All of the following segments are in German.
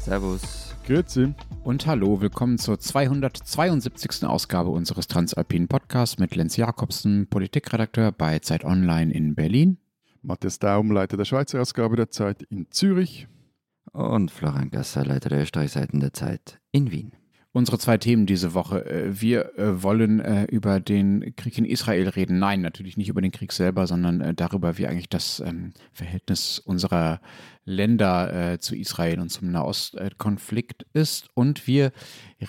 Servus. Grüezi. Und hallo, willkommen zur 272. Ausgabe unseres Transalpinen Podcasts mit Lenz Jakobsen, Politikredakteur bei Zeit Online in Berlin. Matthias Daum, Leiter der Schweizer Ausgabe der Zeit in Zürich. Und Florian Gasser, Leiter der Österreichseiten der Zeit in Wien. Unsere zwei Themen diese Woche. Äh, wir äh, wollen äh, über den Krieg in Israel reden. Nein, natürlich nicht über den Krieg selber, sondern darüber, wie eigentlich das ähm, Verhältnis unserer Länder zu Israel und zum Nahostkonflikt ist. Und wir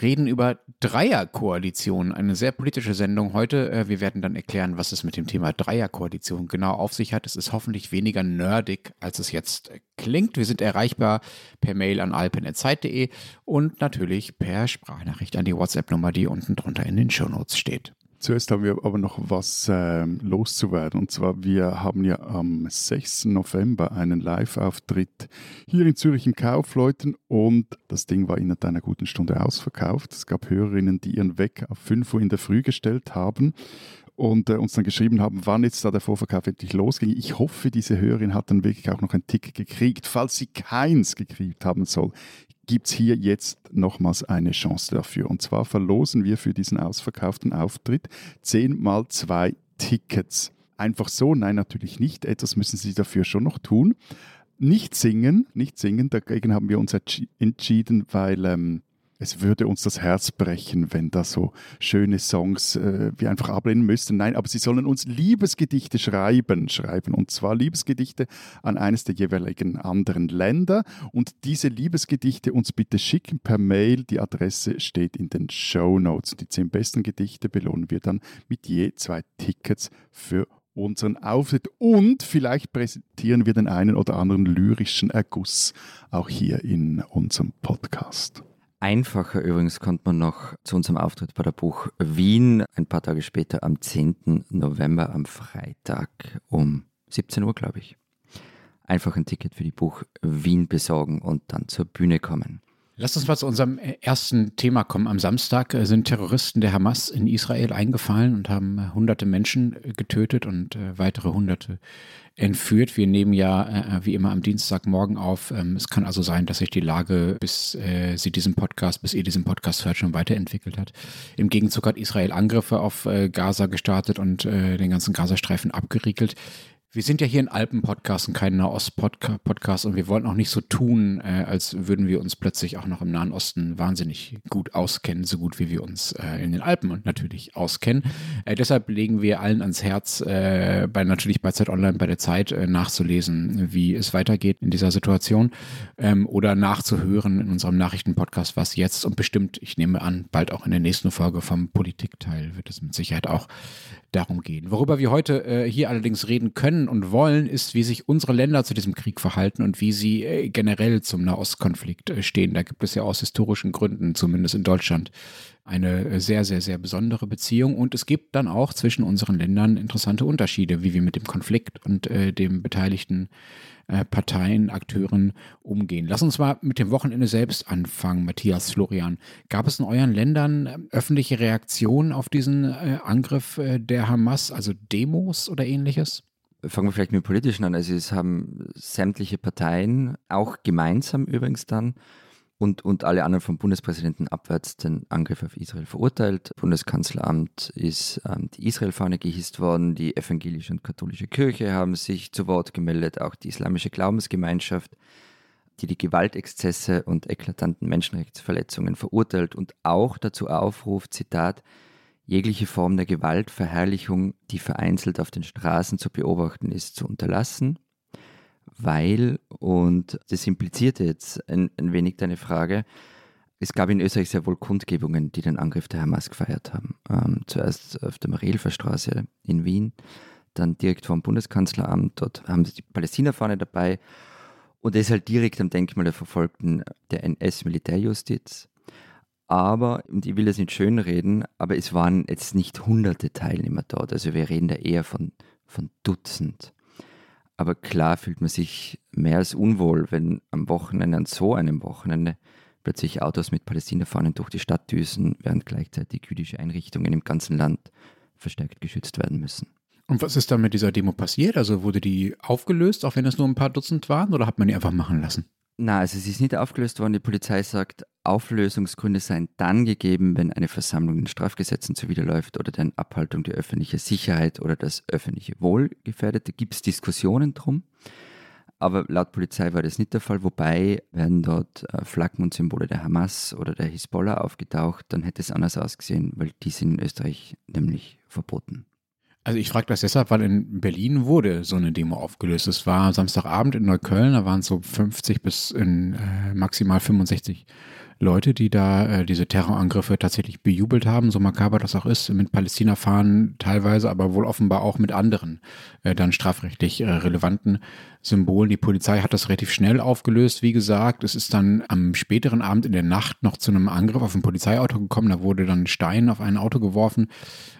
reden über Dreierkoalition, eine sehr politische Sendung heute. Wir werden dann erklären, was es mit dem Thema Dreierkoalition genau auf sich hat. Es ist hoffentlich weniger nerdig, als es jetzt klingt. Wir sind erreichbar per Mail an alpen.zeit.de und natürlich per Sprachnachricht an die WhatsApp-Nummer, die unten drunter in den Shownotes steht. Zuerst haben wir aber noch was äh, loszuwerden. Und zwar, wir haben ja am 6. November einen Live-Auftritt hier in Zürich im Kaufleuten und das Ding war innerhalb einer guten Stunde ausverkauft. Es gab Hörerinnen, die ihren Weg auf 5 Uhr in der Früh gestellt haben und äh, uns dann geschrieben haben, wann jetzt da der Vorverkauf endlich losging. Ich hoffe, diese Hörerin hat dann wirklich auch noch ein Ticket gekriegt. Falls sie keins gekriegt haben soll, gibt es hier jetzt nochmals eine Chance dafür. Und zwar verlosen wir für diesen ausverkauften Auftritt 10 mal 2 Tickets. Einfach so? Nein, natürlich nicht. Etwas müssen Sie dafür schon noch tun. Nicht singen, nicht singen. Dagegen haben wir uns entschieden, weil ähm, es würde uns das Herz brechen, wenn da so schöne Songs äh, wir einfach ablehnen müssten. Nein, aber sie sollen uns Liebesgedichte schreiben, schreiben. Und zwar Liebesgedichte an eines der jeweiligen anderen Länder. Und diese Liebesgedichte uns bitte schicken per Mail. Die Adresse steht in den Show Notes. Die zehn besten Gedichte belohnen wir dann mit je zwei Tickets für unseren Auftritt und vielleicht präsentieren wir den einen oder anderen lyrischen Erguss auch hier in unserem Podcast. Einfacher übrigens kommt man noch zu unserem Auftritt bei der Buch Wien ein paar Tage später am 10. November am Freitag um 17 Uhr, glaube ich. Einfach ein Ticket für die Buch Wien besorgen und dann zur Bühne kommen. Lass uns mal zu unserem ersten Thema kommen. Am Samstag äh, sind Terroristen der Hamas in Israel eingefallen und haben äh, hunderte Menschen äh, getötet und weitere hunderte entführt. Wir nehmen ja äh, wie immer am Dienstagmorgen auf. Ähm, es kann also sein, dass sich die Lage, bis äh, sie diesen Podcast, bis ihr diesen Podcast hört, schon weiterentwickelt hat. Im Gegenzug hat Israel Angriffe auf äh, Gaza gestartet und äh, den ganzen Gazastreifen abgeriegelt. Wir sind ja hier ein Alpen-Podcast und kein Nahost-Podcast und wir wollen auch nicht so tun, äh, als würden wir uns plötzlich auch noch im Nahen Osten wahnsinnig gut auskennen, so gut wie wir uns äh, in den Alpen natürlich auskennen. Äh, deshalb legen wir allen ans Herz, äh, bei natürlich bei Zeit Online, bei der Zeit äh, nachzulesen, wie es weitergeht in dieser Situation ähm, oder nachzuhören in unserem Nachrichten-Podcast, was jetzt und bestimmt, ich nehme an, bald auch in der nächsten Folge vom Politikteil wird es mit Sicherheit auch darum gehen. Worüber wir heute äh, hier allerdings reden können und wollen, ist, wie sich unsere Länder zu diesem Krieg verhalten und wie sie äh, generell zum Nahostkonflikt äh, stehen. Da gibt es ja aus historischen Gründen, zumindest in Deutschland, eine äh, sehr, sehr, sehr besondere Beziehung. Und es gibt dann auch zwischen unseren Ländern interessante Unterschiede, wie wir mit dem Konflikt und äh, dem beteiligten äh, Parteien, Akteuren umgehen. Lass uns mal mit dem Wochenende selbst anfangen, Matthias, Florian. Gab es in euren Ländern äh, öffentliche Reaktionen auf diesen äh, Angriff der Hamas, also Demos oder ähnliches? Fangen wir vielleicht mit dem Politischen an. Also es haben sämtliche Parteien, auch gemeinsam übrigens dann, und, und alle anderen vom Bundespräsidenten abwärts den Angriff auf Israel verurteilt. Bundeskanzleramt ist ähm, die Israel-Fahne gehisst worden, die evangelische und katholische Kirche haben sich zu Wort gemeldet, auch die islamische Glaubensgemeinschaft, die die Gewaltexzesse und eklatanten Menschenrechtsverletzungen verurteilt und auch dazu aufruft, Zitat, jegliche Form der Gewaltverherrlichung, die vereinzelt auf den Straßen zu beobachten ist, zu unterlassen weil, und das implizierte jetzt ein, ein wenig deine Frage, es gab in Österreich sehr wohl Kundgebungen, die den Angriff der Hamas gefeiert haben. Ähm, zuerst auf der Marielferstraße in Wien, dann direkt vor dem Bundeskanzleramt. Dort haben sie die Palästina-Fahne dabei. Und das ist halt direkt am Denkmal der Verfolgten der NS-Militärjustiz. Aber, und ich will das nicht schönreden, aber es waren jetzt nicht hunderte Teilnehmer dort. Also wir reden da eher von, von Dutzend. Aber klar fühlt man sich mehr als unwohl, wenn am Wochenende, an so einem Wochenende, plötzlich Autos mit Palästina-Fahnen durch die Stadt düsen, während gleichzeitig jüdische Einrichtungen im ganzen Land verstärkt geschützt werden müssen. Und was ist dann mit dieser Demo passiert? Also wurde die aufgelöst, auch wenn es nur ein paar Dutzend waren, oder hat man die einfach machen lassen? Na, also es ist nicht aufgelöst worden. Die Polizei sagt, Auflösungsgründe seien dann gegeben, wenn eine Versammlung den Strafgesetzen zuwiderläuft oder deren Abhaltung die öffentliche Sicherheit oder das öffentliche Wohl gefährdet. Da gibt es Diskussionen drum. Aber laut Polizei war das nicht der Fall, wobei werden dort äh, Flaggen und Symbole der Hamas oder der Hisbollah aufgetaucht, dann hätte es anders ausgesehen, weil die sind in Österreich nämlich verboten. Also ich frage das deshalb, weil in Berlin wurde so eine Demo aufgelöst. Es war Samstagabend in Neukölln, da waren es so 50 bis in, äh, maximal 65 Leute, die da äh, diese Terrorangriffe tatsächlich bejubelt haben, so makaber das auch ist, mit Palästina-Fahren teilweise, aber wohl offenbar auch mit anderen äh, dann strafrechtlich äh, relevanten Symbolen. Die Polizei hat das relativ schnell aufgelöst, wie gesagt. Es ist dann am späteren Abend in der Nacht noch zu einem Angriff auf ein Polizeiauto gekommen. Da wurde dann ein Stein auf ein Auto geworfen.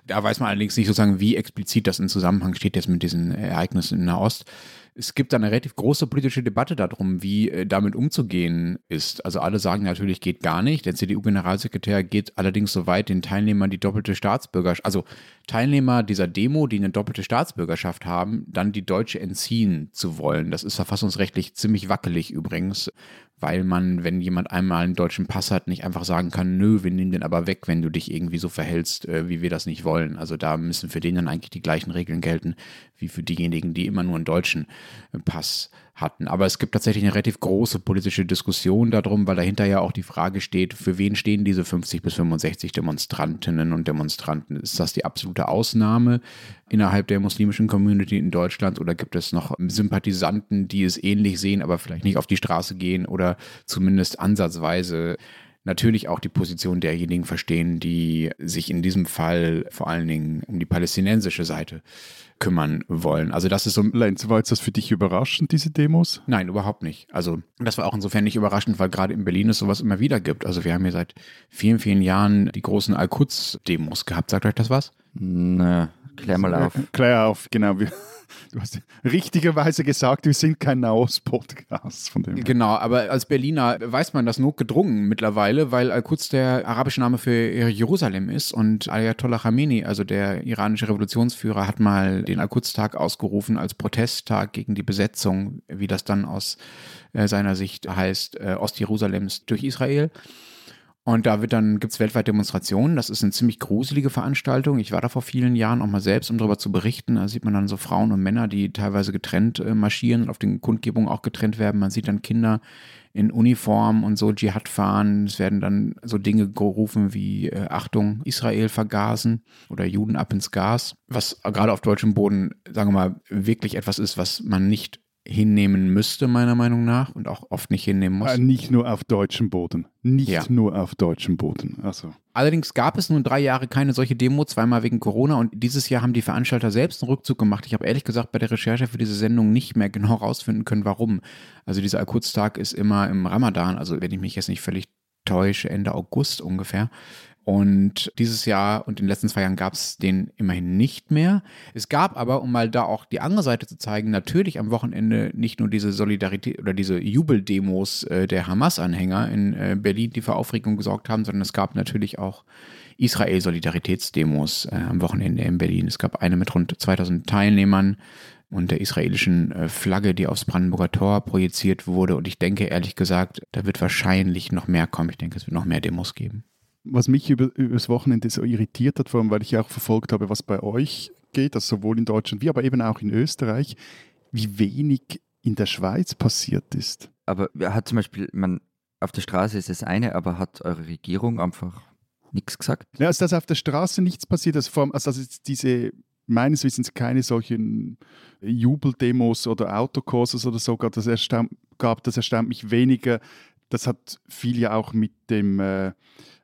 Da weiß man allerdings nicht sozusagen, wie explizit das in Zusammenhang steht jetzt mit diesen Ereignissen in Nahost es gibt eine relativ große politische Debatte darum, wie äh, damit umzugehen ist. Also alle sagen natürlich, geht gar nicht. Der CDU-Generalsekretär geht allerdings so weit, den Teilnehmern die doppelte Staatsbürgerschaft, also Teilnehmer dieser Demo, die eine doppelte Staatsbürgerschaft haben, dann die deutsche entziehen zu wollen. Das ist verfassungsrechtlich ziemlich wackelig übrigens, weil man, wenn jemand einmal einen deutschen Pass hat, nicht einfach sagen kann, nö, wir nehmen den aber weg, wenn du dich irgendwie so verhältst, äh, wie wir das nicht wollen. Also da müssen für den dann eigentlich die gleichen Regeln gelten, wie für diejenigen, die immer nur einen deutschen äh, Pass hatten. Aber es gibt tatsächlich eine relativ große politische Diskussion darum, weil dahinter ja auch die Frage steht, für wen stehen diese 50 bis 65 Demonstrantinnen und Demonstranten? Ist das die absolute Ausnahme innerhalb der muslimischen Community in Deutschland oder gibt es noch Sympathisanten, die es ähnlich sehen, aber vielleicht nicht auf die Straße gehen oder zumindest ansatzweise natürlich auch die Position derjenigen verstehen, die sich in diesem Fall vor allen Dingen um die palästinensische Seite kümmern wollen. Also das ist so. Lenz, war jetzt das für dich überraschend, diese Demos? Nein, überhaupt nicht. Also das war auch insofern nicht überraschend, weil gerade in Berlin es sowas immer wieder gibt. Also wir haben hier seit vielen, vielen Jahren die großen Al-Quds-Demos gehabt. Sagt euch das was? Na, klär mal auf. Klär auf, genau. Du hast richtigerweise gesagt, wir sind kein Nahost-Podcast. Genau, aber als Berliner weiß man das notgedrungen mittlerweile, weil Al-Quds der arabische Name für Jerusalem ist und Ayatollah Khamenei, also der iranische Revolutionsführer, hat mal den Al-Quds-Tag ausgerufen als Protesttag gegen die Besetzung, wie das dann aus äh, seiner Sicht heißt, äh, Ostjerusalems durch Israel. Und da wird dann, gibt es weltweit Demonstrationen. Das ist eine ziemlich gruselige Veranstaltung. Ich war da vor vielen Jahren auch mal selbst, um darüber zu berichten. Da sieht man dann so Frauen und Männer, die teilweise getrennt äh, marschieren und auf den Kundgebungen auch getrennt werden. Man sieht dann Kinder in Uniform und so Dschihad fahren. Es werden dann so Dinge gerufen wie äh, Achtung, Israel vergasen oder Juden ab ins Gas. Was gerade auf deutschem Boden, sagen wir mal, wirklich etwas ist, was man nicht hinnehmen müsste, meiner Meinung nach, und auch oft nicht hinnehmen muss. Äh, nicht nur auf deutschem Boden. Nicht ja. nur auf deutschem Boden. Also. Allerdings gab es nun drei Jahre keine solche Demo, zweimal wegen Corona und dieses Jahr haben die Veranstalter selbst einen Rückzug gemacht. Ich habe ehrlich gesagt bei der Recherche für diese Sendung nicht mehr genau rausfinden können, warum. Also dieser Al-Quds-Tag ist immer im Ramadan, also wenn ich mich jetzt nicht völlig täusche, Ende August ungefähr. Und dieses Jahr und in den letzten zwei Jahren gab es den immerhin nicht mehr. Es gab aber, um mal da auch die andere Seite zu zeigen, natürlich am Wochenende nicht nur diese Solidarität oder diese Jubeldemos äh, der Hamas-Anhänger in äh, Berlin, die für Aufregung gesorgt haben, sondern es gab natürlich auch Israel-Solidaritätsdemos äh, am Wochenende in Berlin. Es gab eine mit rund 2000 Teilnehmern und der israelischen äh, Flagge, die aufs Brandenburger Tor projiziert wurde. Und ich denke ehrlich gesagt, da wird wahrscheinlich noch mehr kommen. Ich denke, es wird noch mehr Demos geben was mich über, über das Wochenende so irritiert hat, vor allem weil ich auch verfolgt habe, was bei euch geht, also sowohl in Deutschland wie aber eben auch in Österreich, wie wenig in der Schweiz passiert ist. Aber hat zum Beispiel, man, auf der Straße ist das eine, aber hat eure Regierung einfach nichts gesagt? Ja, also dass auf der Straße nichts passiert, also, vor allem, also dass diese meines Wissens keine solchen Jubeldemos oder Autokurses oder so gab. Das erstaunt, gab, das erstaunt mich weniger. Das hat viel ja auch mit dem äh,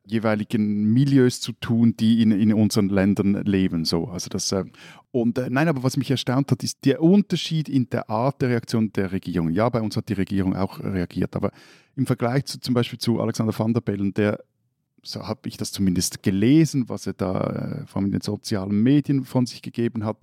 jeweiligen Milieus zu tun, die in, in unseren Ländern leben. So. Also das, äh, und äh, nein, aber was mich erstaunt hat, ist der Unterschied in der Art der Reaktion der Regierung. Ja, bei uns hat die Regierung auch reagiert, aber im Vergleich zu, zum Beispiel zu Alexander van der Bellen, der so habe ich das zumindest gelesen, was er da äh, vor allem in den sozialen Medien von sich gegeben hat,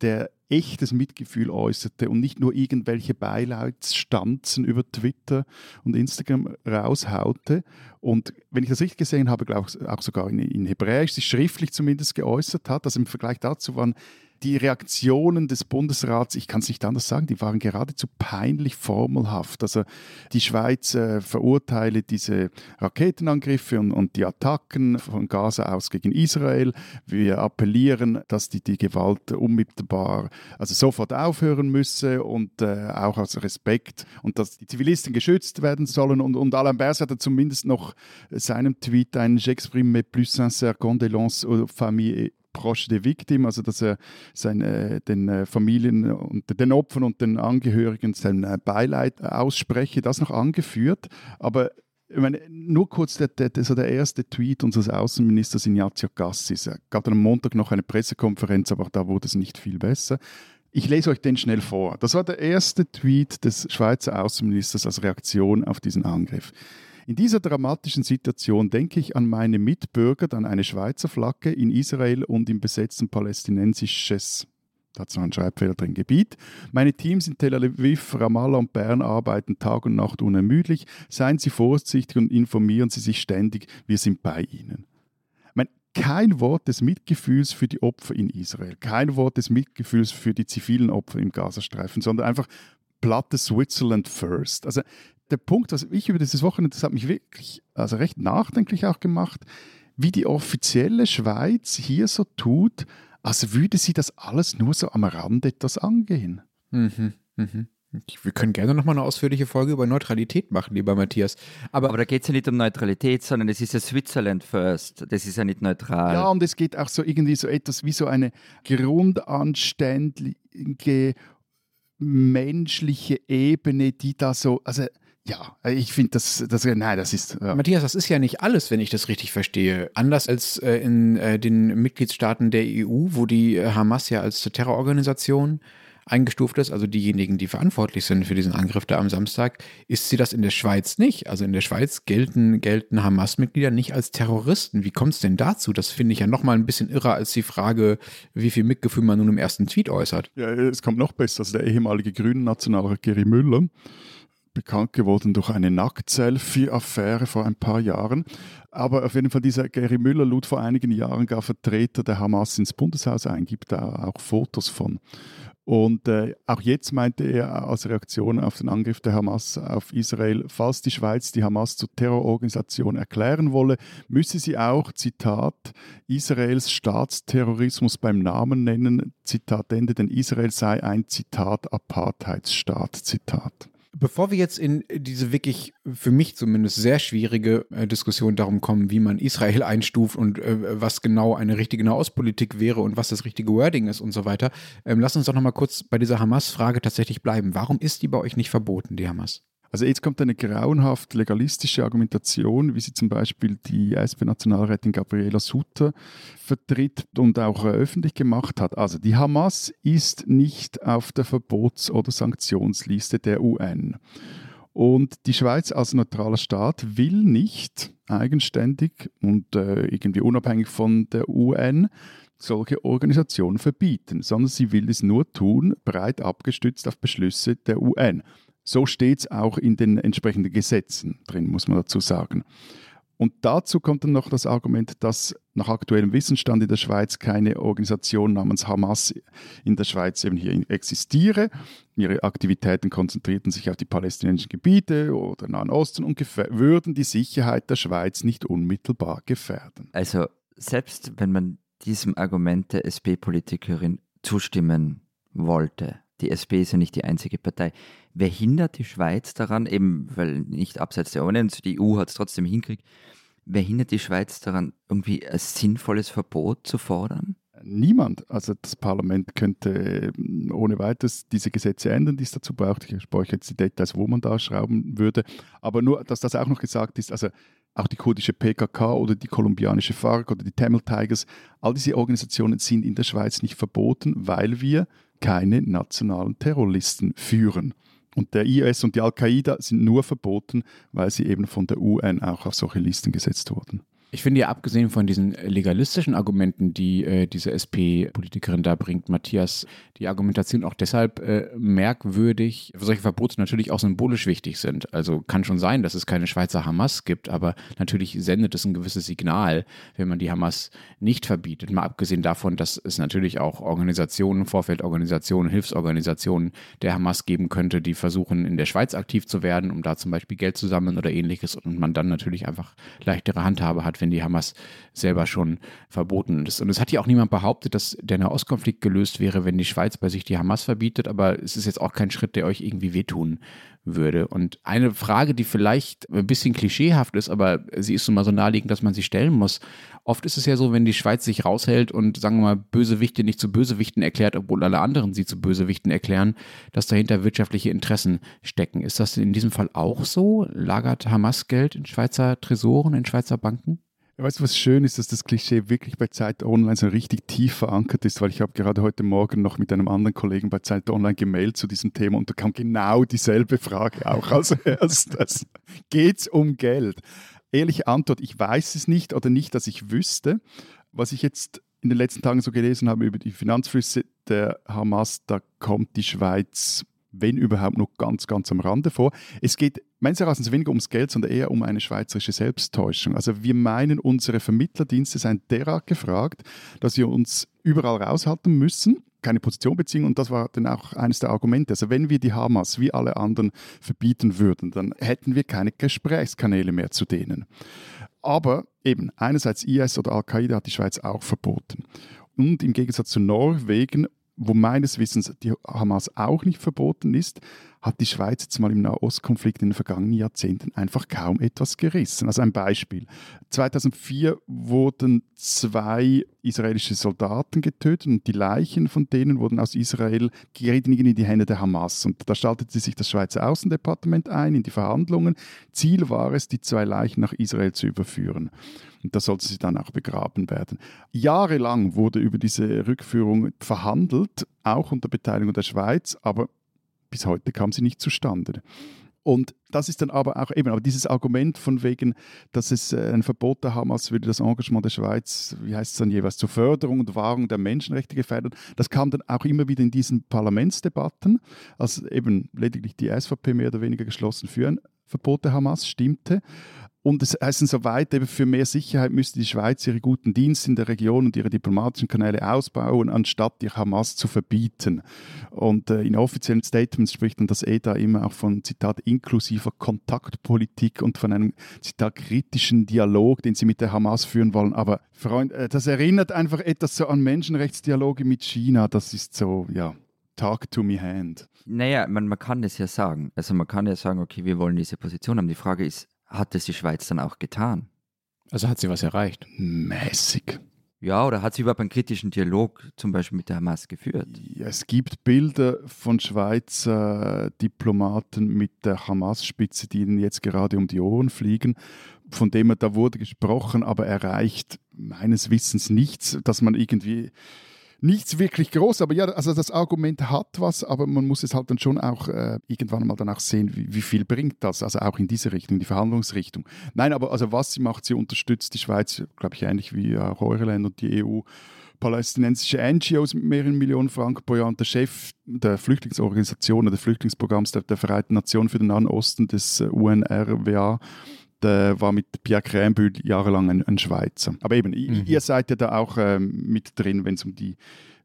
der echtes Mitgefühl äußerte und nicht nur irgendwelche Beileidsstanzen über Twitter und Instagram raushaute. Und wenn ich das richtig gesehen habe, glaube ich auch sogar in, in Hebräisch, sich schriftlich zumindest geäußert hat. Also im Vergleich dazu waren die Reaktionen des Bundesrats, ich kann es nicht anders sagen, die waren geradezu peinlich formelhaft. Also die Schweiz äh, verurteile diese Raketenangriffe und, und, die Attacken von Gaza aus gegen Israel. Wir appellieren, dass die, die Gewalt unmittelbar, also sofort aufhören müsse und äh, auch aus Respekt und dass die Zivilisten geschützt werden sollen. Und, und Alain Berset hat zumindest noch seinem Tweet ein J'exprime plus sincères condoléances aux familles proche des Victimes, also dass er sein, äh, den äh, Familien und den Opfern und den Angehörigen sein äh, Beileid ausspreche, das noch angeführt. Aber ich meine, nur kurz der, der, so der erste Tweet unseres Außenministers Ignazio Cassis. Er gab dann am Montag noch eine Pressekonferenz, aber da wurde es nicht viel besser. Ich lese euch den schnell vor. Das war der erste Tweet des Schweizer Außenministers als Reaktion auf diesen Angriff. In dieser dramatischen Situation denke ich an meine Mitbürger, an eine Schweizer Flagge in Israel und im besetzten palästinensisches dazu ein Schreibfehler drin, Gebiet. Meine Teams in Tel Aviv, Ramallah und Bern arbeiten Tag und Nacht unermüdlich. Seien Sie vorsichtig und informieren Sie sich ständig. Wir sind bei Ihnen. Kein Wort des Mitgefühls für die Opfer in Israel, kein Wort des Mitgefühls für die zivilen Opfer im Gazastreifen, sondern einfach platte Switzerland first. Also der Punkt, was ich über dieses Wochenende, das hat mich wirklich also recht nachdenklich auch gemacht, wie die offizielle Schweiz hier so tut, als würde sie das alles nur so am Rand etwas angehen. Mhm, mhm. Wir können gerne nochmal eine ausführliche Folge über Neutralität machen, lieber Matthias. Aber, Aber da geht es ja nicht um Neutralität, sondern es ist ja Switzerland first. Das ist ja nicht neutral. Ja, und es geht auch so irgendwie so etwas wie so eine grundanständige menschliche Ebene, die da so, also ja, ich finde das, das, nein, das ist. Ja. Matthias, das ist ja nicht alles, wenn ich das richtig verstehe. Anders als äh, in äh, den Mitgliedstaaten der EU, wo die äh, Hamas ja als Terrororganisation eingestuft ist, also diejenigen, die verantwortlich sind für diesen Angriff da am Samstag, ist sie das in der Schweiz nicht. Also in der Schweiz gelten, gelten Hamas-Mitglieder nicht als Terroristen. Wie kommt es denn dazu? Das finde ich ja nochmal ein bisschen irrer als die Frage, wie viel Mitgefühl man nun im ersten Tweet äußert. Ja, es kommt noch besser. Also der ehemalige Grünen Nationalrat Gary Müller bekannt geworden durch eine Nackt-Selfie-Affäre vor ein paar Jahren. Aber auf jeden Fall, dieser Gary Müller lud vor einigen Jahren gar Vertreter der Hamas ins Bundeshaus ein, gibt da auch Fotos von. Und äh, auch jetzt meinte er als Reaktion auf den Angriff der Hamas auf Israel, falls die Schweiz die Hamas zur Terrororganisation erklären wolle, müsse sie auch, Zitat, Israels Staatsterrorismus beim Namen nennen, Zitat Ende, denn Israel sei ein, Zitat, Apartheidsstaat, Zitat. Bevor wir jetzt in diese wirklich für mich zumindest sehr schwierige äh, Diskussion darum kommen, wie man Israel einstuft und äh, was genau eine richtige Nahostpolitik wäre und was das richtige Wording ist und so weiter, ähm, lass uns doch nochmal kurz bei dieser Hamas-Frage tatsächlich bleiben. Warum ist die bei euch nicht verboten, die Hamas? Also jetzt kommt eine grauenhaft legalistische Argumentation, wie sie zum Beispiel die SP-Nationalrätin Gabriela Sutter vertritt und auch öffentlich gemacht hat. Also die Hamas ist nicht auf der Verbots- oder Sanktionsliste der UN. Und die Schweiz als neutraler Staat will nicht eigenständig und äh, irgendwie unabhängig von der UN solche Organisationen verbieten, sondern sie will es nur tun, breit abgestützt auf Beschlüsse der UN. So steht es auch in den entsprechenden Gesetzen drin, muss man dazu sagen. Und dazu kommt dann noch das Argument, dass nach aktuellem Wissensstand in der Schweiz keine Organisation namens Hamas in der Schweiz eben hier existiere. Ihre Aktivitäten konzentrierten sich auf die palästinensischen Gebiete oder Nahen Osten und würden die Sicherheit der Schweiz nicht unmittelbar gefährden. Also selbst wenn man diesem Argument der SP-Politikerin zustimmen wollte, die SP ist ja nicht die einzige Partei. Wer hindert die Schweiz daran, eben weil nicht abseits der UN, die EU hat es trotzdem hinkriegt, wer hindert die Schweiz daran, irgendwie ein sinnvolles Verbot zu fordern? Niemand. Also das Parlament könnte ähm, ohne weiteres diese Gesetze ändern, die es dazu braucht. Ich spare jetzt die Details, wo man da schrauben würde. Aber nur, dass das auch noch gesagt ist, also auch die kurdische PKK oder die kolumbianische FARC oder die Tamil Tigers, all diese Organisationen sind in der Schweiz nicht verboten, weil wir keine nationalen Terrorlisten führen. Und der IS und die Al-Qaida sind nur verboten, weil sie eben von der UN auch auf solche Listen gesetzt wurden. Ich finde ja, abgesehen von diesen legalistischen Argumenten, die äh, diese SP-Politikerin da bringt, Matthias, die Argumentation auch deshalb äh, merkwürdig, solche Verbote natürlich auch symbolisch wichtig sind. Also kann schon sein, dass es keine Schweizer Hamas gibt, aber natürlich sendet es ein gewisses Signal, wenn man die Hamas nicht verbietet. Mal abgesehen davon, dass es natürlich auch Organisationen, Vorfeldorganisationen, Hilfsorganisationen der Hamas geben könnte, die versuchen, in der Schweiz aktiv zu werden, um da zum Beispiel Geld zu sammeln oder ähnliches und man dann natürlich einfach leichtere Handhabe hat, wenn die Hamas selber schon verboten ist. Und es hat ja auch niemand behauptet, dass der Nahostkonflikt gelöst wäre, wenn die Schweiz bei sich die Hamas verbietet, aber es ist jetzt auch kein Schritt, der euch irgendwie wehtun würde. Und eine Frage, die vielleicht ein bisschen klischeehaft ist, aber sie ist so mal so naheliegend, dass man sie stellen muss. Oft ist es ja so, wenn die Schweiz sich raushält und, sagen wir mal, Bösewichte nicht zu Bösewichten erklärt, obwohl alle anderen sie zu Bösewichten erklären, dass dahinter wirtschaftliche Interessen stecken. Ist das in diesem Fall auch so? Lagert Hamas Geld in Schweizer Tresoren, in Schweizer Banken? Weißt du, was schön ist, dass das Klischee wirklich bei Zeit Online so richtig tief verankert ist, weil ich habe gerade heute Morgen noch mit einem anderen Kollegen bei Zeit Online gemeldet zu diesem Thema und da kam genau dieselbe Frage auch als erstes. Geht es um Geld? Ehrliche Antwort, ich weiß es nicht oder nicht, dass ich wüsste. Was ich jetzt in den letzten Tagen so gelesen habe über die Finanzflüsse der Hamas, da kommt die Schweiz wenn überhaupt, noch ganz, ganz am Rande vor. Es geht meines Erachtens weniger ums Geld, sondern eher um eine schweizerische Selbsttäuschung. Also wir meinen, unsere Vermittlerdienste seien derart gefragt, dass wir uns überall raushalten müssen keine Position beziehen und das war dann auch eines der Argumente. Also wenn wir die Hamas wie alle anderen verbieten würden, dann hätten wir keine Gesprächskanäle mehr zu denen. Aber eben, einerseits IS oder Al-Qaida hat die Schweiz auch verboten. Und im Gegensatz zu Norwegen wo meines Wissens die Hamas auch nicht verboten ist, hat die Schweiz jetzt mal im Nahostkonflikt in den vergangenen Jahrzehnten einfach kaum etwas gerissen. Also ein Beispiel. 2004 wurden zwei israelische Soldaten getötet und die Leichen von denen wurden aus Israel gerieten in die Hände der Hamas. Und da schaltete sich das Schweizer Außendepartement ein in die Verhandlungen. Ziel war es, die zwei Leichen nach Israel zu überführen. Und da sollte sie dann auch begraben werden. Jahrelang wurde über diese Rückführung verhandelt, auch unter Beteiligung der Schweiz, aber bis heute kam sie nicht zustande. Und das ist dann aber auch eben, aber dieses Argument von wegen, dass es äh, ein Verbot der Hamas würde das Engagement der Schweiz, wie heißt es dann jeweils, zur Förderung und Wahrung der Menschenrechte gefährden, das kam dann auch immer wieder in diesen Parlamentsdebatten, als eben lediglich die SVP mehr oder weniger geschlossen für ein Verbot der Hamas stimmte. Und es heißt so weiter, für mehr Sicherheit müsste die Schweiz ihre guten Dienste in der Region und ihre diplomatischen Kanäle ausbauen, anstatt die Hamas zu verbieten. Und äh, in offiziellen Statements spricht man das eh da immer auch von, Zitat, inklusiver Kontaktpolitik und von einem, Zitat, kritischen Dialog, den sie mit der Hamas führen wollen. Aber Freund, äh, das erinnert einfach etwas so an Menschenrechtsdialoge mit China. Das ist so, ja, talk to me hand. Naja, man, man kann das ja sagen. Also man kann ja sagen, okay, wir wollen diese Position haben. Die Frage ist, hat es die Schweiz dann auch getan? Also hat sie was erreicht? Mäßig. Ja, oder hat sie überhaupt einen kritischen Dialog zum Beispiel mit der Hamas geführt? Ja, es gibt Bilder von Schweizer Diplomaten mit der Hamas-Spitze, die ihnen jetzt gerade um die Ohren fliegen. Von dem da wurde gesprochen, aber erreicht meines Wissens nichts, dass man irgendwie nichts wirklich groß, aber ja, also das Argument hat was, aber man muss es halt dann schon auch äh, irgendwann mal danach sehen, wie, wie, viel bringt das, also auch in diese Richtung, die Verhandlungsrichtung. Nein, aber also was sie macht, sie unterstützt die Schweiz, glaube ich, ähnlich wie auch eure Länder und die EU, palästinensische NGOs mit mehreren Millionen Franken pro Jahr und der Chef der Flüchtlingsorganisation oder des Flüchtlingsprogramms der, der Vereinten Nationen für den Nahen Osten des äh, UNRWA der war mit Pierre Krämbühl jahrelang ein, ein Schweizer. Aber eben, mhm. ihr seid ja da auch ähm, mit drin, wenn es um die,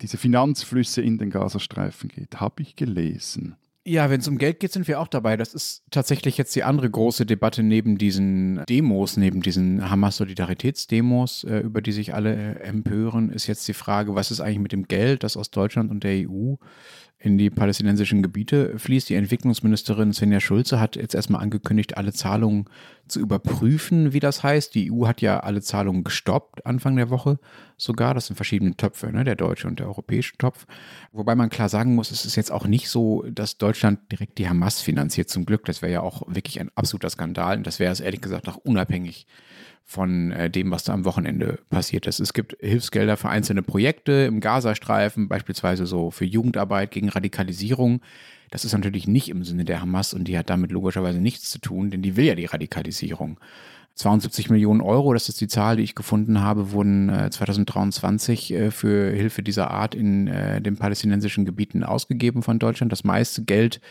diese Finanzflüsse in den Gazastreifen geht. Habe ich gelesen. Ja, wenn es um Geld geht, sind wir auch dabei. Das ist tatsächlich jetzt die andere große Debatte neben diesen Demos, neben diesen Hamas-Solidaritätsdemos, äh, über die sich alle äh, empören, ist jetzt die Frage, was ist eigentlich mit dem Geld, das aus Deutschland und der EU in die palästinensischen Gebiete fließt. Die Entwicklungsministerin Svenja Schulze hat jetzt erstmal angekündigt, alle Zahlungen zu überprüfen, wie das heißt. Die EU hat ja alle Zahlungen gestoppt Anfang der Woche sogar. Das sind verschiedene Töpfe, ne? der deutsche und der europäische Topf. Wobei man klar sagen muss, es ist jetzt auch nicht so, dass Deutschland direkt die Hamas finanziert. Zum Glück, das wäre ja auch wirklich ein absoluter Skandal. Und das wäre es ehrlich gesagt auch unabhängig von äh, dem, was da am Wochenende passiert ist. Es gibt Hilfsgelder für einzelne Projekte im Gazastreifen, beispielsweise so für Jugendarbeit gegen Radikalisierung. Das ist natürlich nicht im Sinne der Hamas und die hat damit logischerweise nichts zu tun, denn die will ja die Radikalisierung 72 Millionen Euro, das ist die Zahl, die ich gefunden habe, wurden 2023 äh, äh, für Hilfe dieser Art in äh, den palästinensischen Gebieten ausgegeben von Deutschland. Das meiste Geld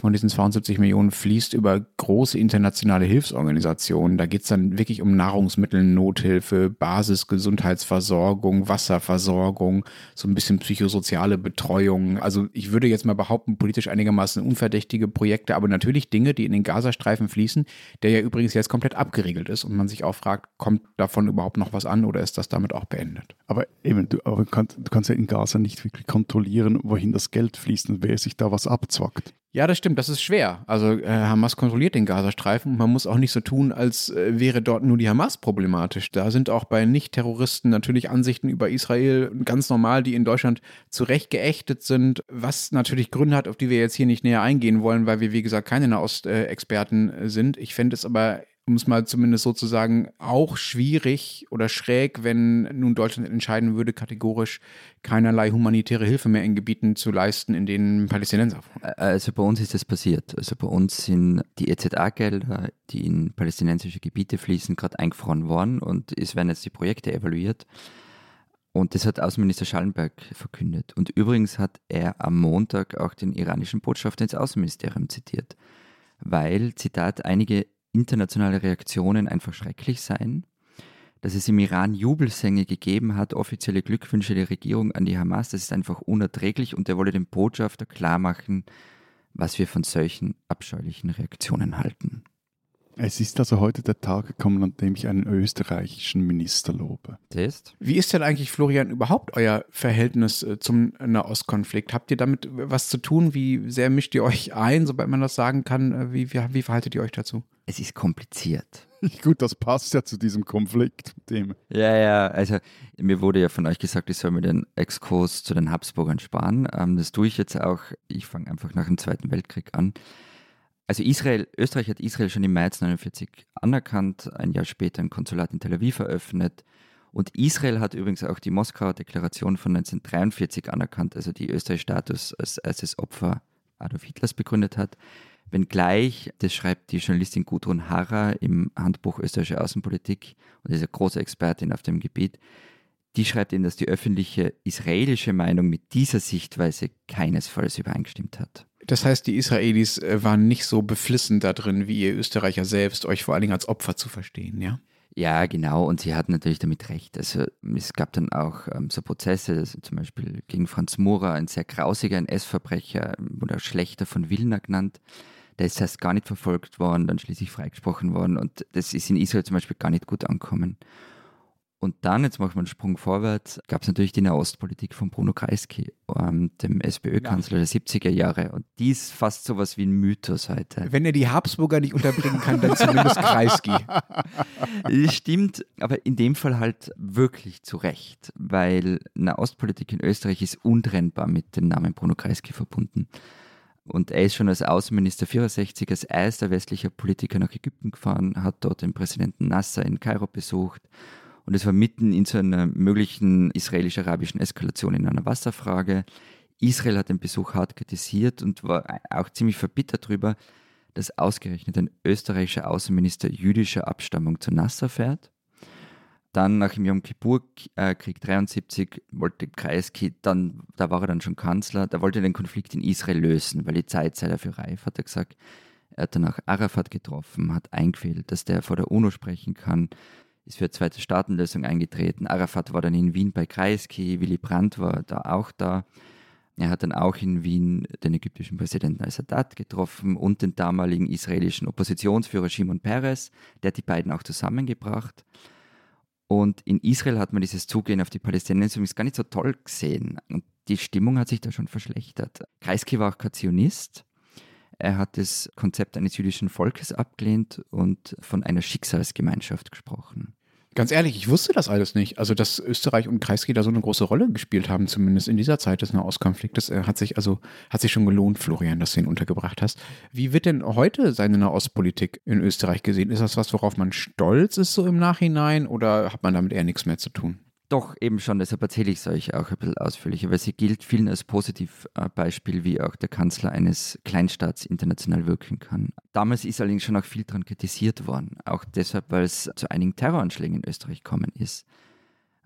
von diesen 72 Millionen fließt über große internationale Hilfsorganisationen. Da geht es dann wirklich um Nahrungsmittel, Nothilfe, Basisgesundheitsversorgung, Wasserversorgung, so ein bisschen psychosoziale Betreuung. Also ich würde jetzt mal behaupten, politisch einigermaßen unverdächtige Projekte, aber natürlich Dinge, die in den Gazastreifen fließen, der ja übrigens jetzt komplett abgeriegelt ist und man sich auch fragt, kommt davon überhaupt noch was an oder ist das damit auch beendet? Aber eben, du, aber kannst, du kannst ja in Gaza nicht wirklich kontrollieren, wohin das Geld fließt und wer sich da was abzwackt. Ja, das stimmt, das ist schwer. Also äh, Hamas kontrolliert den Gazastreifen und man muss auch nicht so tun, als äh, wäre dort nur die Hamas problematisch. Da sind auch bei Nicht-Terroristen natürlich Ansichten über Israel ganz normal, die in Deutschland zurecht geächtet sind, was natürlich Gründe hat, auf die wir jetzt hier nicht näher eingehen wollen, weil wir, wie gesagt, keine Nahost-Experten äh, sind. Ich fände es aber um es mal zumindest sozusagen auch schwierig oder schräg, wenn nun Deutschland entscheiden würde, kategorisch keinerlei humanitäre Hilfe mehr in Gebieten zu leisten, in denen Palästinenser wohnen. Also bei uns ist das passiert. Also bei uns sind die EZA-Gelder, die in palästinensische Gebiete fließen, gerade eingefroren worden und es werden jetzt die Projekte evaluiert. Und das hat Außenminister Schallenberg verkündet. Und übrigens hat er am Montag auch den iranischen Botschafter ins Außenministerium zitiert, weil, Zitat, einige internationale Reaktionen einfach schrecklich seien, dass es im Iran Jubelsänge gegeben hat, offizielle Glückwünsche der Regierung an die Hamas, das ist einfach unerträglich und er wolle dem Botschafter klar machen, was wir von solchen abscheulichen Reaktionen halten. Es ist also heute der Tag gekommen, an dem ich einen österreichischen Minister lobe. ist? Wie ist denn eigentlich, Florian, überhaupt euer Verhältnis äh, zum Nahostkonflikt? Habt ihr damit was zu tun? Wie sehr mischt ihr euch ein, sobald man das sagen kann? Äh, wie, wie, wie verhaltet ihr euch dazu? Es ist kompliziert. Gut, das passt ja zu diesem Konflikt. Dem. Ja, ja, also mir wurde ja von euch gesagt, ich soll mir den Exkurs zu den Habsburgern sparen. Ähm, das tue ich jetzt auch. Ich fange einfach nach dem Zweiten Weltkrieg an. Also Israel, Österreich hat Israel schon im März 1949 anerkannt, ein Jahr später ein Konsulat in Tel Aviv eröffnet. Und Israel hat übrigens auch die Moskauer Deklaration von 1943 anerkannt, also die Österreich Status als erstes Opfer Adolf Hitlers begründet hat. Wenngleich, das schreibt die Journalistin Gudrun Harrer im Handbuch Österreichische Außenpolitik und ist eine große Expertin auf dem Gebiet, die schreibt eben, dass die öffentliche israelische Meinung mit dieser Sichtweise keinesfalls übereingestimmt hat. Das heißt, die Israelis äh, waren nicht so beflissen da drin, wie ihr Österreicher selbst, euch vor allen Dingen als Opfer zu verstehen, ja? Ja, genau. Und sie hatten natürlich damit recht. Also es gab dann auch ähm, so Prozesse, also zum Beispiel gegen Franz Murer, ein sehr grausiger NS-Verbrecher oder Schlechter von Wilna genannt. Der ist erst gar nicht verfolgt worden, dann schließlich freigesprochen worden. Und das ist in Israel zum Beispiel gar nicht gut angekommen. Und dann, jetzt machen wir einen Sprung vorwärts, gab es natürlich die Nahostpolitik von Bruno Kreisky, ähm, dem SPÖ-Kanzler ja. der 70er Jahre. Und die ist fast sowas wie ein Mythos heute. Wenn er die Habsburger nicht unterbringen kann, dann zumindest Kreisky. Das stimmt, aber in dem Fall halt wirklich zu Recht, weil Nahostpolitik in Österreich ist untrennbar mit dem Namen Bruno Kreisky verbunden. Und er ist schon als Außenminister 64 als erster westlicher Politiker nach Ägypten gefahren, hat dort den Präsidenten Nasser in Kairo besucht und es war mitten in so einer möglichen israelisch-arabischen Eskalation in einer Wasserfrage. Israel hat den Besuch hart kritisiert und war auch ziemlich verbittert darüber, dass ausgerechnet ein österreichischer Außenminister jüdischer Abstammung zu Nasser fährt. Dann nach dem Yom Kippur-Krieg 73 wollte Kreisky, dann, da war er dann schon Kanzler, da wollte er den Konflikt in Israel lösen, weil die Zeit sei dafür reif, hat er gesagt. Er hat danach Arafat getroffen, hat eingefehlt, dass der vor der UNO sprechen kann ist für eine zweite Staatenlösung eingetreten. Arafat war dann in Wien bei Kreisky, Willy Brandt war da auch da. Er hat dann auch in Wien den ägyptischen Präsidenten al-Sadat getroffen und den damaligen israelischen Oppositionsführer Shimon Peres. Der hat die beiden auch zusammengebracht. Und in Israel hat man dieses Zugehen auf die Palästinenser übrigens gar nicht so toll gesehen. Und die Stimmung hat sich da schon verschlechtert. Kreisky war auch kein Zionist. Er hat das Konzept eines jüdischen Volkes abgelehnt und von einer Schicksalsgemeinschaft gesprochen. Ganz ehrlich, ich wusste das alles nicht. Also, dass Österreich und Kreisky da so eine große Rolle gespielt haben, zumindest in dieser Zeit des Nahostkonfliktes, äh, hat sich also hat sich schon gelohnt, Florian, dass du ihn untergebracht hast. Wie wird denn heute seine Nahostpolitik in Österreich gesehen? Ist das was, worauf man stolz ist so im Nachhinein oder hat man damit eher nichts mehr zu tun? Doch, eben schon, deshalb erzähle ich es euch auch ein bisschen ausführlicher, weil sie gilt vielen als Positivbeispiel, wie auch der Kanzler eines Kleinstaats international wirken kann. Damals ist allerdings schon auch viel daran kritisiert worden, auch deshalb, weil es zu einigen Terroranschlägen in Österreich gekommen ist.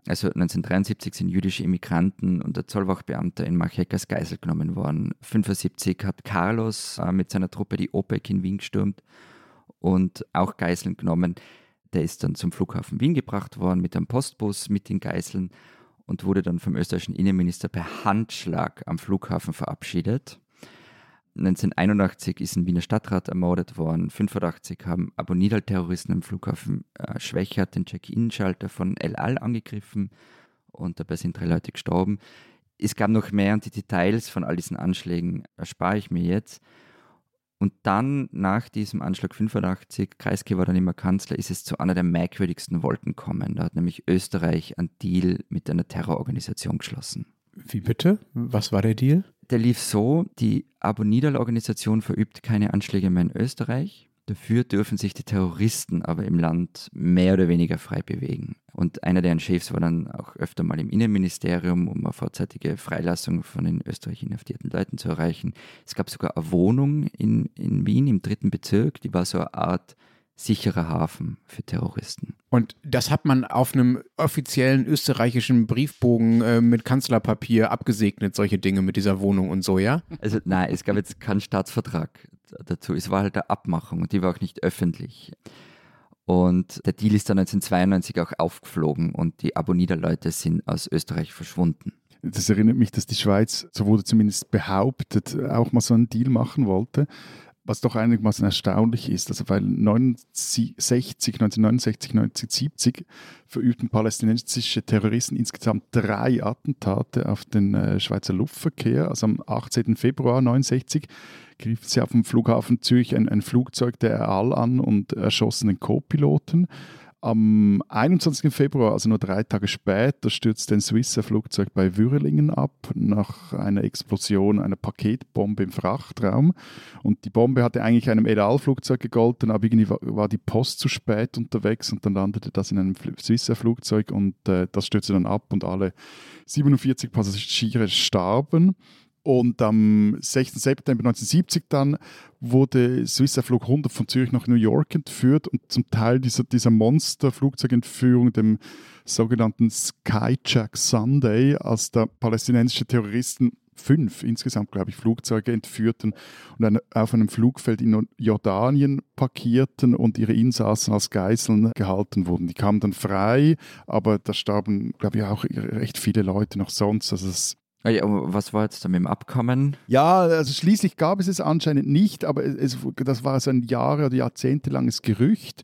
Also 1973 sind jüdische Immigranten und der Zollwachbeamter in Machek als Geisel genommen worden. 1975 hat Carlos äh, mit seiner Truppe die OPEC in Wien gestürmt und auch Geiseln genommen. Der ist dann zum Flughafen Wien gebracht worden mit einem Postbus mit den Geiseln und wurde dann vom österreichischen Innenminister per Handschlag am Flughafen verabschiedet. 1981 ist ein Wiener Stadtrat ermordet worden. 1985 haben Abonidal-Terroristen am Flughafen äh, Schwächert den Check-In-Schalter von El Al angegriffen und dabei sind drei Leute gestorben. Es gab noch mehr und die Details von all diesen Anschlägen erspare ich mir jetzt. Und dann, nach diesem Anschlag 85, Kreisky war dann immer Kanzler, ist es zu einer der merkwürdigsten Wolken kommen. Da hat nämlich Österreich einen Deal mit einer Terrororganisation geschlossen. Wie bitte? Was war der Deal? Der lief so, die Abo-Nidal-Organisation verübt keine Anschläge mehr in Österreich. Dafür dürfen sich die Terroristen aber im Land mehr oder weniger frei bewegen. Und einer deren Chefs war dann auch öfter mal im Innenministerium, um eine vorzeitige Freilassung von den Österreich inhaftierten Leuten zu erreichen. Es gab sogar eine Wohnung in, in Wien im dritten Bezirk, die war so eine Art sicherer Hafen für Terroristen. Und das hat man auf einem offiziellen österreichischen Briefbogen äh, mit Kanzlerpapier abgesegnet, solche Dinge mit dieser Wohnung und so, ja? Also nein, es gab jetzt keinen Staatsvertrag dazu. Es war halt eine Abmachung und die war auch nicht öffentlich. Und der Deal ist dann 1992 auch aufgeflogen und die Abonida-Leute sind aus Österreich verschwunden. Das erinnert mich, dass die Schweiz, so wurde zumindest behauptet, auch mal so einen Deal machen wollte was doch einigermaßen erstaunlich ist. Also weil 1960, 1969, 1970 verübten palästinensische Terroristen insgesamt drei Attentate auf den äh, Schweizer Luftverkehr. Also am 18. Februar 1969 griffen sie auf dem Flughafen Zürich ein, ein Flugzeug der Al an und erschossen den Co-Piloten. Am 21. Februar, also nur drei Tage später, stürzte ein Swisser Flugzeug bei Würelingen ab nach einer Explosion einer Paketbombe im Frachtraum. Und die Bombe hatte eigentlich einem Edal-Flugzeug gegolten, aber irgendwie war, die Post zu spät unterwegs und dann landete das in einem Swisser Flugzeug und äh, das stürzte dann ab und alle 47 Passagiere starben. Und am 6. September 1970 dann wurde Swissair Flug 100 von Zürich nach New York entführt und zum Teil dieser, dieser Monster-Flugzeugentführung, dem sogenannten Skyjack Sunday, als der palästinensische Terroristen fünf insgesamt, glaube ich, Flugzeuge entführten und auf einem Flugfeld in Jordanien parkierten und ihre Insassen als Geiseln gehalten wurden. Die kamen dann frei, aber da starben, glaube ich, auch recht viele Leute noch sonst. Also es ja, was war jetzt da mit dem Abkommen? Ja, also schließlich gab es es anscheinend nicht, aber es, das war so ein Jahre- oder jahrzehntelanges Gerücht,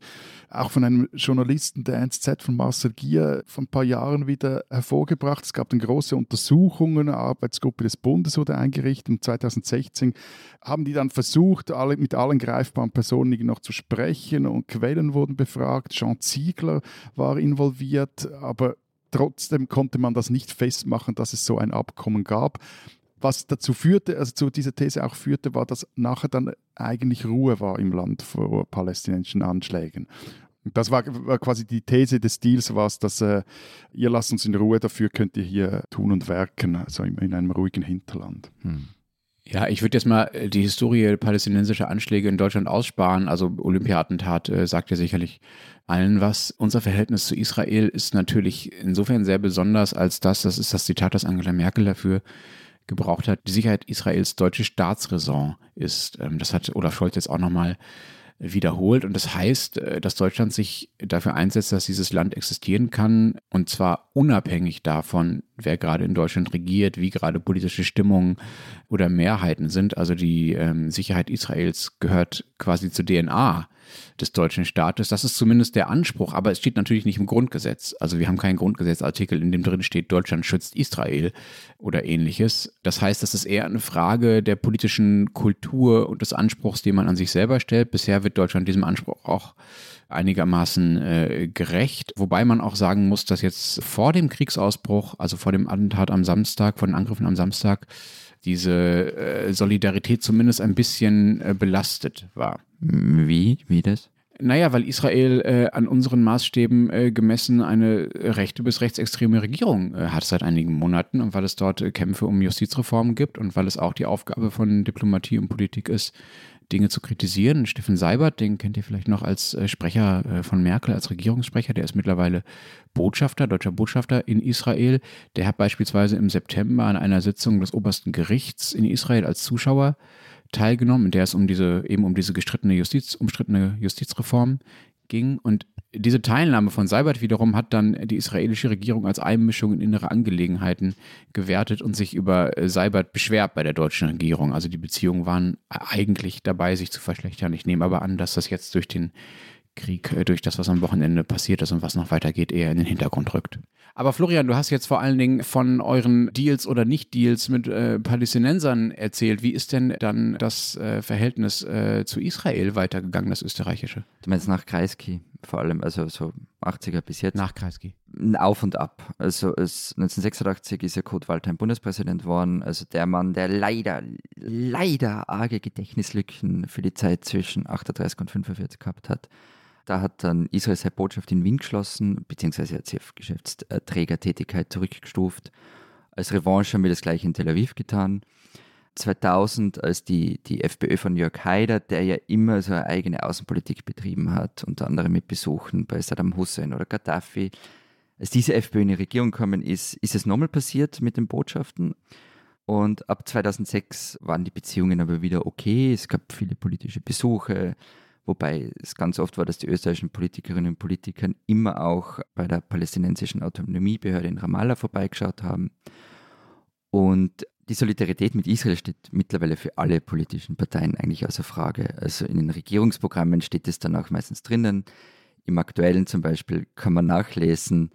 auch von einem Journalisten der NZZ von Marcel Gier vor ein paar Jahren wieder hervorgebracht. Es gab dann große Untersuchungen, eine Arbeitsgruppe des Bundes wurde eingerichtet und 2016 haben die dann versucht, alle, mit allen greifbaren Personen noch zu sprechen und Quellen wurden befragt. Jean Ziegler war involviert, aber Trotzdem konnte man das nicht festmachen, dass es so ein Abkommen gab. Was dazu führte, also zu dieser These auch führte, war, dass nachher dann eigentlich Ruhe war im Land vor palästinensischen Anschlägen. Das war, war, quasi die These des Deals, war dass äh, ihr lasst uns in Ruhe, dafür könnt ihr hier tun und werken, also in, in einem ruhigen Hinterland. Hm. Ja, ich würde jetzt mal äh, die Historie palästinensischer Anschläge in Deutschland aussparen. Also Olympia-Attentat äh, sagt ja sicherlich allen was. Unser Verhältnis zu Israel ist natürlich insofern sehr besonders, als dass, das ist das Zitat, das Angela Merkel dafür gebraucht hat, die Sicherheit Israels deutsche Staatsräson ist. Ähm, das hat Olaf Scholz jetzt auch nochmal wiederholt. Und das heißt, äh, dass Deutschland sich dafür einsetzt, dass dieses Land existieren kann. Und zwar unabhängig davon, wer gerade in Deutschland regiert, wie gerade politische Stimmungen oder Mehrheiten sind. Also die ähm, Sicherheit Israels gehört quasi zur DNA des deutschen Staates. Das ist zumindest der Anspruch, aber es steht natürlich nicht im Grundgesetz. Also wir haben keinen Grundgesetzartikel, in dem drin steht, Deutschland schützt Israel oder ähnliches. Das heißt, das ist eher eine Frage der politischen Kultur und des Anspruchs, den man an sich selber stellt. Bisher wird Deutschland diesem Anspruch auch einigermaßen äh, gerecht, wobei man auch sagen muss, dass jetzt vor dem Kriegsausbruch, also vor dem Attentat am Samstag, vor den Angriffen am Samstag, diese äh, Solidarität zumindest ein bisschen äh, belastet war. Wie? Wie das? Naja, weil Israel äh, an unseren Maßstäben äh, gemessen eine rechte bis rechtsextreme Regierung äh, hat seit einigen Monaten und weil es dort äh, Kämpfe um Justizreformen gibt und weil es auch die Aufgabe von Diplomatie und Politik ist, Dinge zu kritisieren. Steffen Seibert, den kennt ihr vielleicht noch als äh, Sprecher äh, von Merkel, als Regierungssprecher, der ist mittlerweile Botschafter, deutscher Botschafter in Israel. Der hat beispielsweise im September an einer Sitzung des obersten Gerichts in Israel als Zuschauer teilgenommen, in der es um diese, eben um diese gestrittene Justiz, umstrittene Justizreform ging. Und diese Teilnahme von Seibert wiederum hat dann die israelische Regierung als Einmischung in innere Angelegenheiten gewertet und sich über äh, Seibert beschwert bei der deutschen Regierung. Also die Beziehungen waren eigentlich dabei, sich zu verschlechtern. Ich nehme aber an, dass das jetzt durch den Krieg, äh, durch das, was am Wochenende passiert ist und was noch weitergeht, eher in den Hintergrund rückt. Aber Florian, du hast jetzt vor allen Dingen von euren Deals oder Nicht-Deals mit äh, Palästinensern erzählt. Wie ist denn dann das äh, Verhältnis äh, zu Israel weitergegangen, das österreichische? Du meinst nach Kreisky vor allem, also so 80er bis jetzt? Nach Kreisky. Auf und ab. Also es, 1986 ist ja Kurt Waldheim Bundespräsident geworden. Also der Mann, der leider, leider arge Gedächtnislücken für die Zeit zwischen 38 und 45 gehabt hat. Da hat dann Israel seine Botschaft in Wien geschlossen, beziehungsweise hat sie auf Geschäftsträgertätigkeit zurückgestuft. Als Revanche haben wir das gleiche in Tel Aviv getan. 2000, als die, die FPÖ von Jörg Haider, der ja immer so eine eigene Außenpolitik betrieben hat, unter anderem mit Besuchen bei Saddam Hussein oder Gaddafi, als diese FPÖ in die Regierung gekommen ist, ist es nochmal passiert mit den Botschaften. Und ab 2006 waren die Beziehungen aber wieder okay. Es gab viele politische Besuche, wobei es ganz oft war, dass die österreichischen Politikerinnen und Politiker immer auch bei der palästinensischen Autonomiebehörde in Ramallah vorbeigeschaut haben. Und die Solidarität mit Israel steht mittlerweile für alle politischen Parteien eigentlich außer Frage. Also in den Regierungsprogrammen steht es dann auch meistens drinnen. Im aktuellen zum Beispiel kann man nachlesen,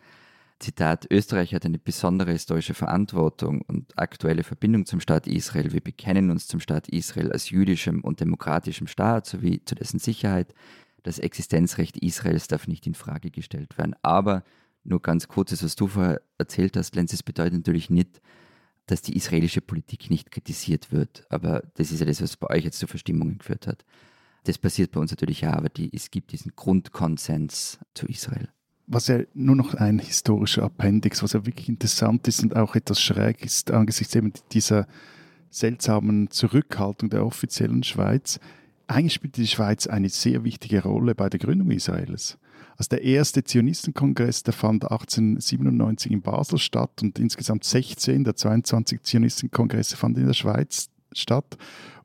Zitat, Österreich hat eine besondere historische Verantwortung und aktuelle Verbindung zum Staat Israel. Wir bekennen uns zum Staat Israel als jüdischem und demokratischem Staat sowie zu dessen Sicherheit. Das Existenzrecht Israels darf nicht in Frage gestellt werden. Aber nur ganz kurz, was du vorher erzählt hast, Lenz, es bedeutet natürlich nicht, dass die israelische Politik nicht kritisiert wird. Aber das ist ja das, was bei euch jetzt zu Verstimmungen geführt hat. Das passiert bei uns natürlich ja, aber die, es gibt diesen Grundkonsens zu Israel was ja nur noch ein historischer Appendix, was ja wirklich interessant ist und auch etwas schräg ist angesichts eben dieser seltsamen Zurückhaltung der offiziellen Schweiz. Eigentlich spielte die Schweiz eine sehr wichtige Rolle bei der Gründung Israels. Also der erste Zionistenkongress, der fand 1897 in Basel statt und insgesamt 16 der 22 Zionistenkongresse fanden in der Schweiz statt.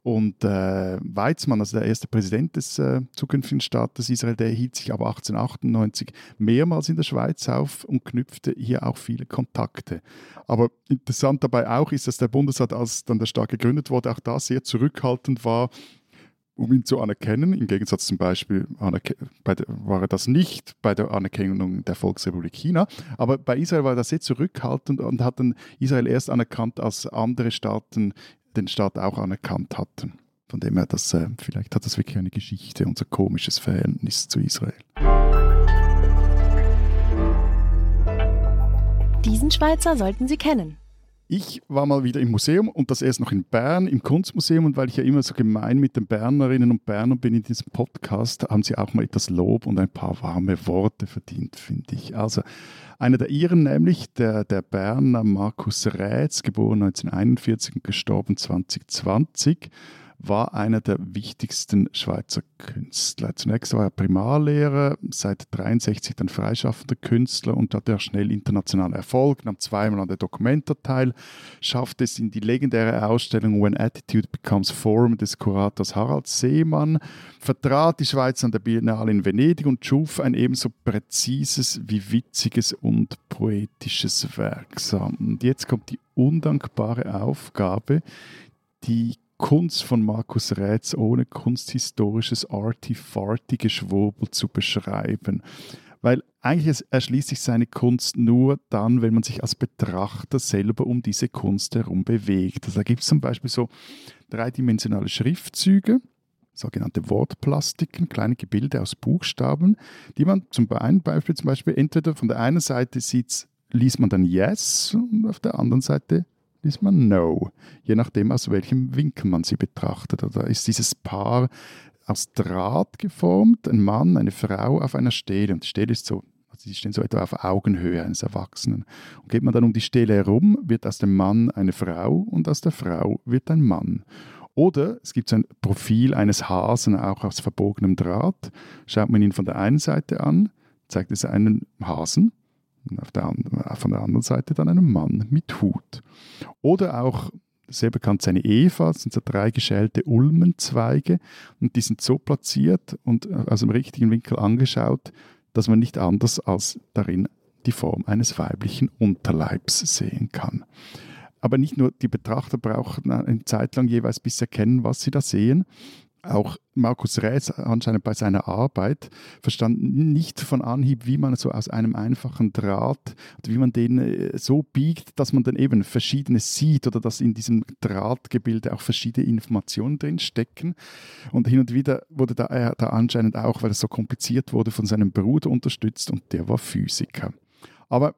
Und äh, Weizmann, also der erste Präsident des äh, zukünftigen Staates Israel, der hielt sich aber 1898 mehrmals in der Schweiz auf und knüpfte hier auch viele Kontakte. Aber interessant dabei auch ist, dass der Bundesrat, als dann der Staat gegründet wurde, auch da sehr zurückhaltend war, um ihn zu anerkennen. Im Gegensatz zum Beispiel war er das nicht bei der Anerkennung der Volksrepublik China. Aber bei Israel war er sehr zurückhaltend und hat dann Israel erst anerkannt, als andere Staaten den Staat auch anerkannt hatten. Von dem her, das, äh, vielleicht hat das wirklich eine Geschichte, unser komisches Verhältnis zu Israel. Diesen Schweizer sollten Sie kennen. Ich war mal wieder im Museum und das erst noch in Bern, im Kunstmuseum. Und weil ich ja immer so gemein mit den Bernerinnen und Bernern bin in diesem Podcast, haben sie auch mal etwas Lob und ein paar warme Worte verdient, finde ich. Also einer der Iren, nämlich der, der Berner Markus Rätz, geboren 1941 und gestorben 2020 war einer der wichtigsten Schweizer Künstler. Zunächst war er Primarlehrer, seit 1963 dann freischaffender Künstler und hatte auch schnell internationalen Erfolg, nahm zweimal an der Documenta teil, schaffte es in die legendäre Ausstellung When Attitude Becomes Form des Kurators Harald Seemann, vertrat die Schweiz an der Biennale in Venedig und schuf ein ebenso präzises wie witziges und poetisches Werk. Und jetzt kommt die undankbare Aufgabe, die Kunst von Markus Rätz ohne kunsthistorisches Arty-Farty-Geschwurbel zu beschreiben. Weil eigentlich erschließt sich seine Kunst nur dann, wenn man sich als Betrachter selber um diese Kunst herum bewegt. Also da gibt es zum Beispiel so dreidimensionale Schriftzüge, sogenannte Wortplastiken, kleine Gebilde aus Buchstaben, die man zum Beispiel, zum Beispiel entweder von der einen Seite sieht, liest man dann Yes und auf der anderen Seite liest man No, je nachdem, aus welchem Winkel man sie betrachtet. Oder ist dieses Paar aus Draht geformt, ein Mann, eine Frau auf einer Stele. Und die Stele ist so, also die stehen so etwa auf Augenhöhe eines Erwachsenen. Und geht man dann um die Stele herum, wird aus dem Mann eine Frau und aus der Frau wird ein Mann. Oder es gibt so ein Profil eines Hasen, auch aus verbogenem Draht. Schaut man ihn von der einen Seite an, zeigt es einen Hasen, der, von der anderen Seite dann einen Mann mit Hut. Oder auch sehr bekannt seine Eva, das sind so drei geschälte Ulmenzweige und die sind so platziert und äh, aus dem richtigen Winkel angeschaut, dass man nicht anders als darin die Form eines weiblichen Unterleibs sehen kann. Aber nicht nur die Betrachter brauchen eine Zeit lang jeweils bis erkennen, was sie da sehen, auch Markus Rätz anscheinend bei seiner Arbeit verstand nicht von Anhieb, wie man so aus einem einfachen Draht, wie man den äh, so biegt, dass man dann eben verschiedenes sieht oder dass in diesem Drahtgebilde auch verschiedene Informationen drin stecken. Und hin und wieder wurde da, er da anscheinend auch, weil es so kompliziert wurde, von seinem Bruder unterstützt und der war Physiker. Aber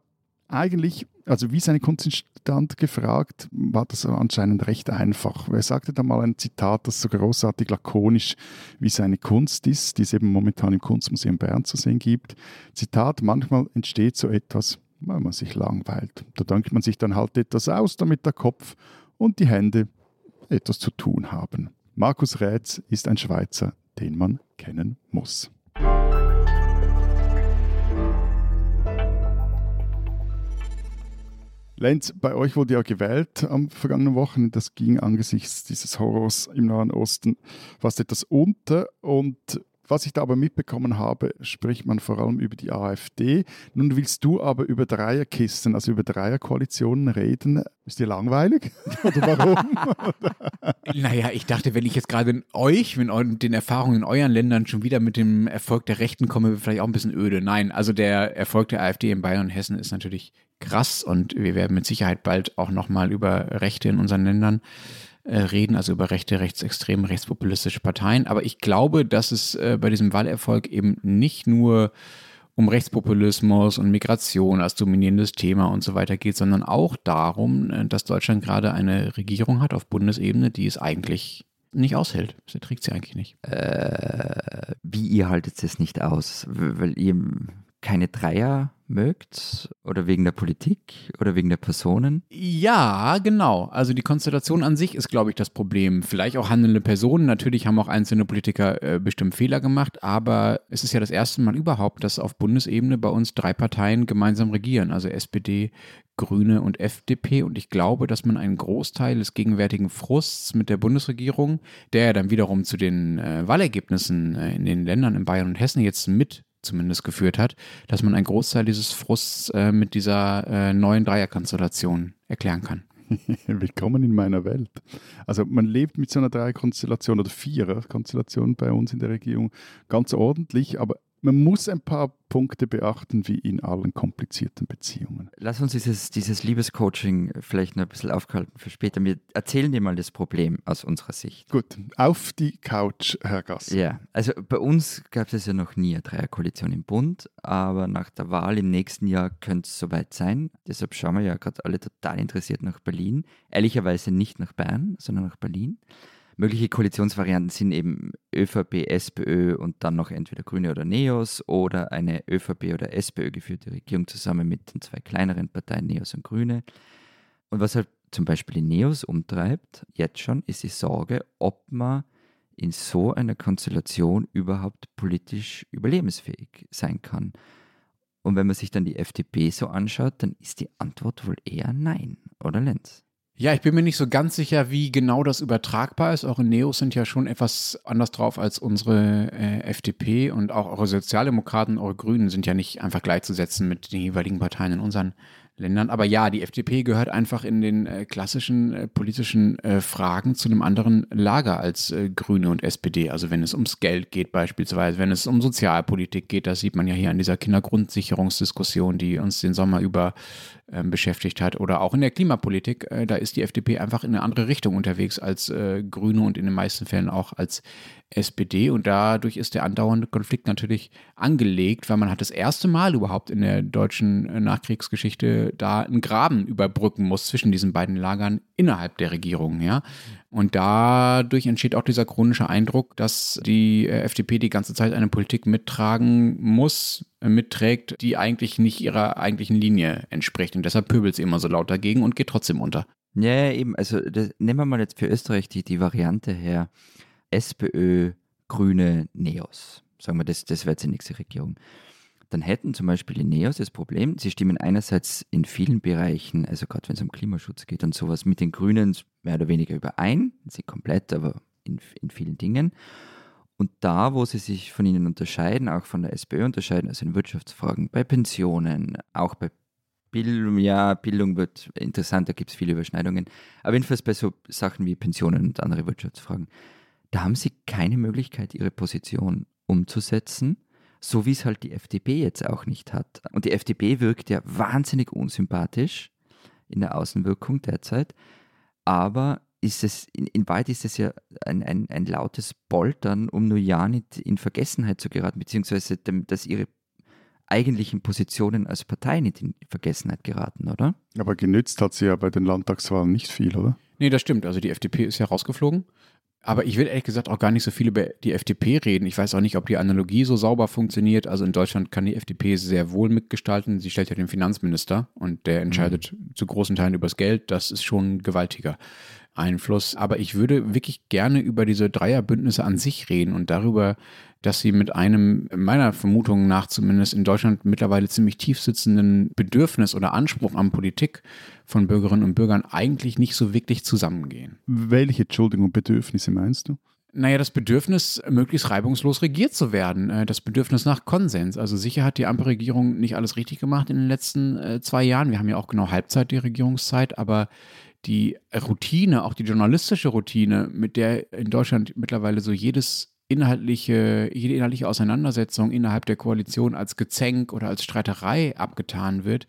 eigentlich, also wie seine Kunst entstand, gefragt, war das anscheinend recht einfach. Er sagte da mal ein Zitat, das so großartig lakonisch wie seine Kunst ist, die es eben momentan im Kunstmuseum Bern zu sehen gibt. Zitat, manchmal entsteht so etwas, weil man sich langweilt. Da denkt man sich dann halt etwas aus, damit der Kopf und die Hände etwas zu tun haben. Markus Rätz ist ein Schweizer, den man kennen muss. Lenz, bei euch wurde ja gewählt am vergangenen Wochenende. Das ging angesichts dieses Horrors im Nahen Osten fast etwas unter. Und was ich da aber mitbekommen habe, spricht man vor allem über die AfD. Nun willst du aber über Dreierkisten, also über Dreierkoalitionen reden. Ist dir langweilig? Oder warum? naja, ich dachte, wenn ich jetzt gerade in euch, mit den Erfahrungen in euren Ländern schon wieder mit dem Erfolg der Rechten komme, vielleicht auch ein bisschen öde. Nein, also der Erfolg der AfD in Bayern und Hessen ist natürlich krass und wir werden mit Sicherheit bald auch nochmal über Rechte in unseren Ländern äh, reden, also über rechte, rechtsextreme, rechtspopulistische Parteien. Aber ich glaube, dass es äh, bei diesem Wahlerfolg eben nicht nur um Rechtspopulismus und Migration als dominierendes Thema und so weiter geht, sondern auch darum, äh, dass Deutschland gerade eine Regierung hat auf Bundesebene, die es eigentlich nicht aushält. Sie trägt sie eigentlich nicht. Äh, wie ihr haltet es nicht aus? Weil ihr keine Dreier mögt oder wegen der Politik oder wegen der Personen? Ja, genau. Also die Konstellation an sich ist, glaube ich, das Problem. Vielleicht auch handelnde Personen. Natürlich haben auch einzelne Politiker äh, bestimmt Fehler gemacht, aber es ist ja das erste Mal überhaupt, dass auf Bundesebene bei uns drei Parteien gemeinsam regieren, also SPD, Grüne und FDP. Und ich glaube, dass man einen Großteil des gegenwärtigen Frusts mit der Bundesregierung, der ja dann wiederum zu den äh, Wahlergebnissen äh, in den Ländern in Bayern und Hessen jetzt mit zumindest geführt hat, dass man einen Großteil dieses Frusts äh, mit dieser äh, neuen Dreierkonstellation erklären kann. Willkommen in meiner Welt. Also man lebt mit so einer Dreierkonstellation oder Viererkonstellation bei uns in der Regierung ganz ordentlich, aber man muss ein paar Punkte beachten, wie in allen komplizierten Beziehungen. Lass uns dieses, dieses Liebescoaching vielleicht noch ein bisschen aufhalten für später. Wir erzählen dir mal das Problem aus unserer Sicht. Gut, auf die Couch, Herr Gass. Ja, also bei uns gab es ja noch nie eine Dreierkoalition im Bund, aber nach der Wahl im nächsten Jahr könnte es soweit sein. Deshalb schauen wir ja gerade alle total interessiert nach Berlin. Ehrlicherweise nicht nach Bern, sondern nach Berlin. Mögliche Koalitionsvarianten sind eben ÖVP, SPÖ und dann noch entweder Grüne oder Neos oder eine ÖVP oder SPÖ geführte Regierung zusammen mit den zwei kleineren Parteien Neos und Grüne. Und was halt zum Beispiel die Neos umtreibt, jetzt schon, ist die Sorge, ob man in so einer Konstellation überhaupt politisch überlebensfähig sein kann. Und wenn man sich dann die FDP so anschaut, dann ist die Antwort wohl eher nein, oder Lenz? Ja, ich bin mir nicht so ganz sicher, wie genau das übertragbar ist. Eure Neos sind ja schon etwas anders drauf als unsere äh, FDP und auch eure Sozialdemokraten, eure Grünen sind ja nicht einfach gleichzusetzen mit den jeweiligen Parteien in unseren Ländern. Aber ja, die FDP gehört einfach in den äh, klassischen äh, politischen äh, Fragen zu einem anderen Lager als äh, Grüne und SPD. Also wenn es ums Geld geht beispielsweise, wenn es um Sozialpolitik geht, das sieht man ja hier an dieser Kindergrundsicherungsdiskussion, die uns den Sommer über beschäftigt hat. Oder auch in der Klimapolitik, äh, da ist die FDP einfach in eine andere Richtung unterwegs als äh, Grüne und in den meisten Fällen auch als SPD. Und dadurch ist der andauernde Konflikt natürlich angelegt, weil man hat das erste Mal überhaupt in der deutschen äh, Nachkriegsgeschichte da einen Graben überbrücken muss zwischen diesen beiden Lagern innerhalb der Regierung. Ja? Und dadurch entsteht auch dieser chronische Eindruck, dass die äh, FDP die ganze Zeit eine Politik mittragen muss, äh, mitträgt, die eigentlich nicht ihrer eigentlichen Linie entspricht. Und deshalb pöbelt sie immer so laut dagegen und geht trotzdem unter. Ja, eben. Also das, nehmen wir mal jetzt für Österreich die, die Variante her. SPÖ, Grüne, Neos. Sagen wir, das, das wäre jetzt die nächste Regierung dann hätten zum Beispiel die Neos das Problem, sie stimmen einerseits in vielen Bereichen, also gerade wenn es um Klimaschutz geht und sowas, mit den Grünen mehr oder weniger überein, sie komplett, aber in, in vielen Dingen. Und da, wo sie sich von ihnen unterscheiden, auch von der SPÖ unterscheiden, also in Wirtschaftsfragen, bei Pensionen, auch bei Bildung, ja, Bildung wird interessant, da gibt es viele Überschneidungen, aber jedenfalls bei so Sachen wie Pensionen und andere Wirtschaftsfragen, da haben sie keine Möglichkeit, ihre Position umzusetzen so wie es halt die FDP jetzt auch nicht hat. Und die FDP wirkt ja wahnsinnig unsympathisch in der Außenwirkung derzeit, aber ist es, in, in Wahrheit ist es ja ein, ein, ein lautes Poltern, um nur ja nicht in Vergessenheit zu geraten, beziehungsweise dem, dass ihre eigentlichen Positionen als Partei nicht in Vergessenheit geraten, oder? Aber genützt hat sie ja bei den Landtagswahlen nicht viel, oder? Nee, das stimmt. Also die FDP ist ja rausgeflogen. Aber ich will ehrlich gesagt auch gar nicht so viel über die FDP reden. Ich weiß auch nicht, ob die Analogie so sauber funktioniert. Also in Deutschland kann die FDP sehr wohl mitgestalten. Sie stellt ja den Finanzminister und der entscheidet mhm. zu großen Teilen übers Geld. Das ist schon gewaltiger. Einfluss. Aber ich würde wirklich gerne über diese Dreierbündnisse an sich reden und darüber, dass sie mit einem, meiner Vermutung nach zumindest in Deutschland mittlerweile ziemlich tief sitzenden Bedürfnis oder Anspruch an Politik von Bürgerinnen und Bürgern eigentlich nicht so wirklich zusammengehen. Welche, Entschuldigung, Bedürfnisse meinst du? Naja, das Bedürfnis, möglichst reibungslos regiert zu werden, äh, das Bedürfnis nach Konsens. Also sicher hat die Ampelregierung nicht alles richtig gemacht in den letzten äh, zwei Jahren. Wir haben ja auch genau Halbzeit die Regierungszeit, aber die Routine, auch die journalistische Routine, mit der in Deutschland mittlerweile so jedes inhaltliche, jede inhaltliche Auseinandersetzung innerhalb der Koalition als Gezänk oder als Streiterei abgetan wird,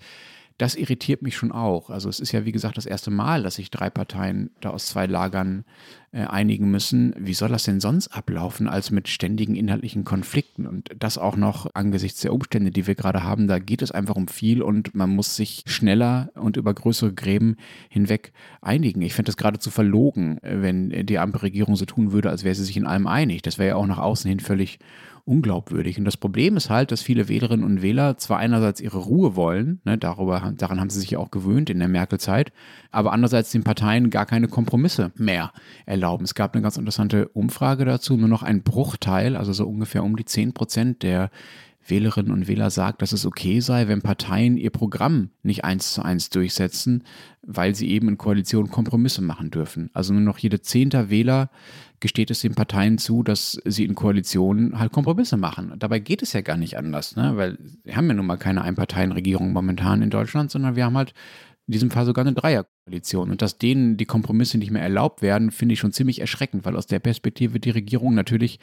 das irritiert mich schon auch. Also es ist ja, wie gesagt, das erste Mal, dass sich drei Parteien da aus zwei Lagern äh, einigen müssen. Wie soll das denn sonst ablaufen als mit ständigen inhaltlichen Konflikten? Und das auch noch angesichts der Umstände, die wir gerade haben, da geht es einfach um viel und man muss sich schneller und über größere Gräben hinweg einigen. Ich fände es geradezu verlogen, äh, wenn die Ampelregierung so tun würde, als wäre sie sich in allem einig. Das wäre ja auch nach außen hin völlig unglaubwürdig. Und das Problem ist halt, dass viele Wählerinnen und Wähler zwar einerseits ihre Ruhe wollen, ne, darüber, daran haben sie sich auch gewöhnt in der Merkel-Zeit, aber andererseits den Parteien gar keine Kompromisse mehr erlauben. Es gab eine ganz interessante Umfrage dazu, nur noch ein Bruchteil, also so ungefähr um die 10 Prozent der Wählerinnen und Wähler sagt, dass es okay sei, wenn Parteien ihr Programm nicht eins zu eins durchsetzen, weil sie eben in Koalition Kompromisse machen dürfen. Also nur noch jede zehnter Wähler gesteht es den Parteien zu, dass sie in Koalitionen halt Kompromisse machen. Dabei geht es ja gar nicht anders, ne? weil wir haben ja nun mal keine Einparteienregierung momentan in Deutschland, sondern wir haben halt in diesem Fall sogar eine Dreierkoalition. Und dass denen die Kompromisse nicht mehr erlaubt werden, finde ich schon ziemlich erschreckend, weil aus der Perspektive die Regierung natürlich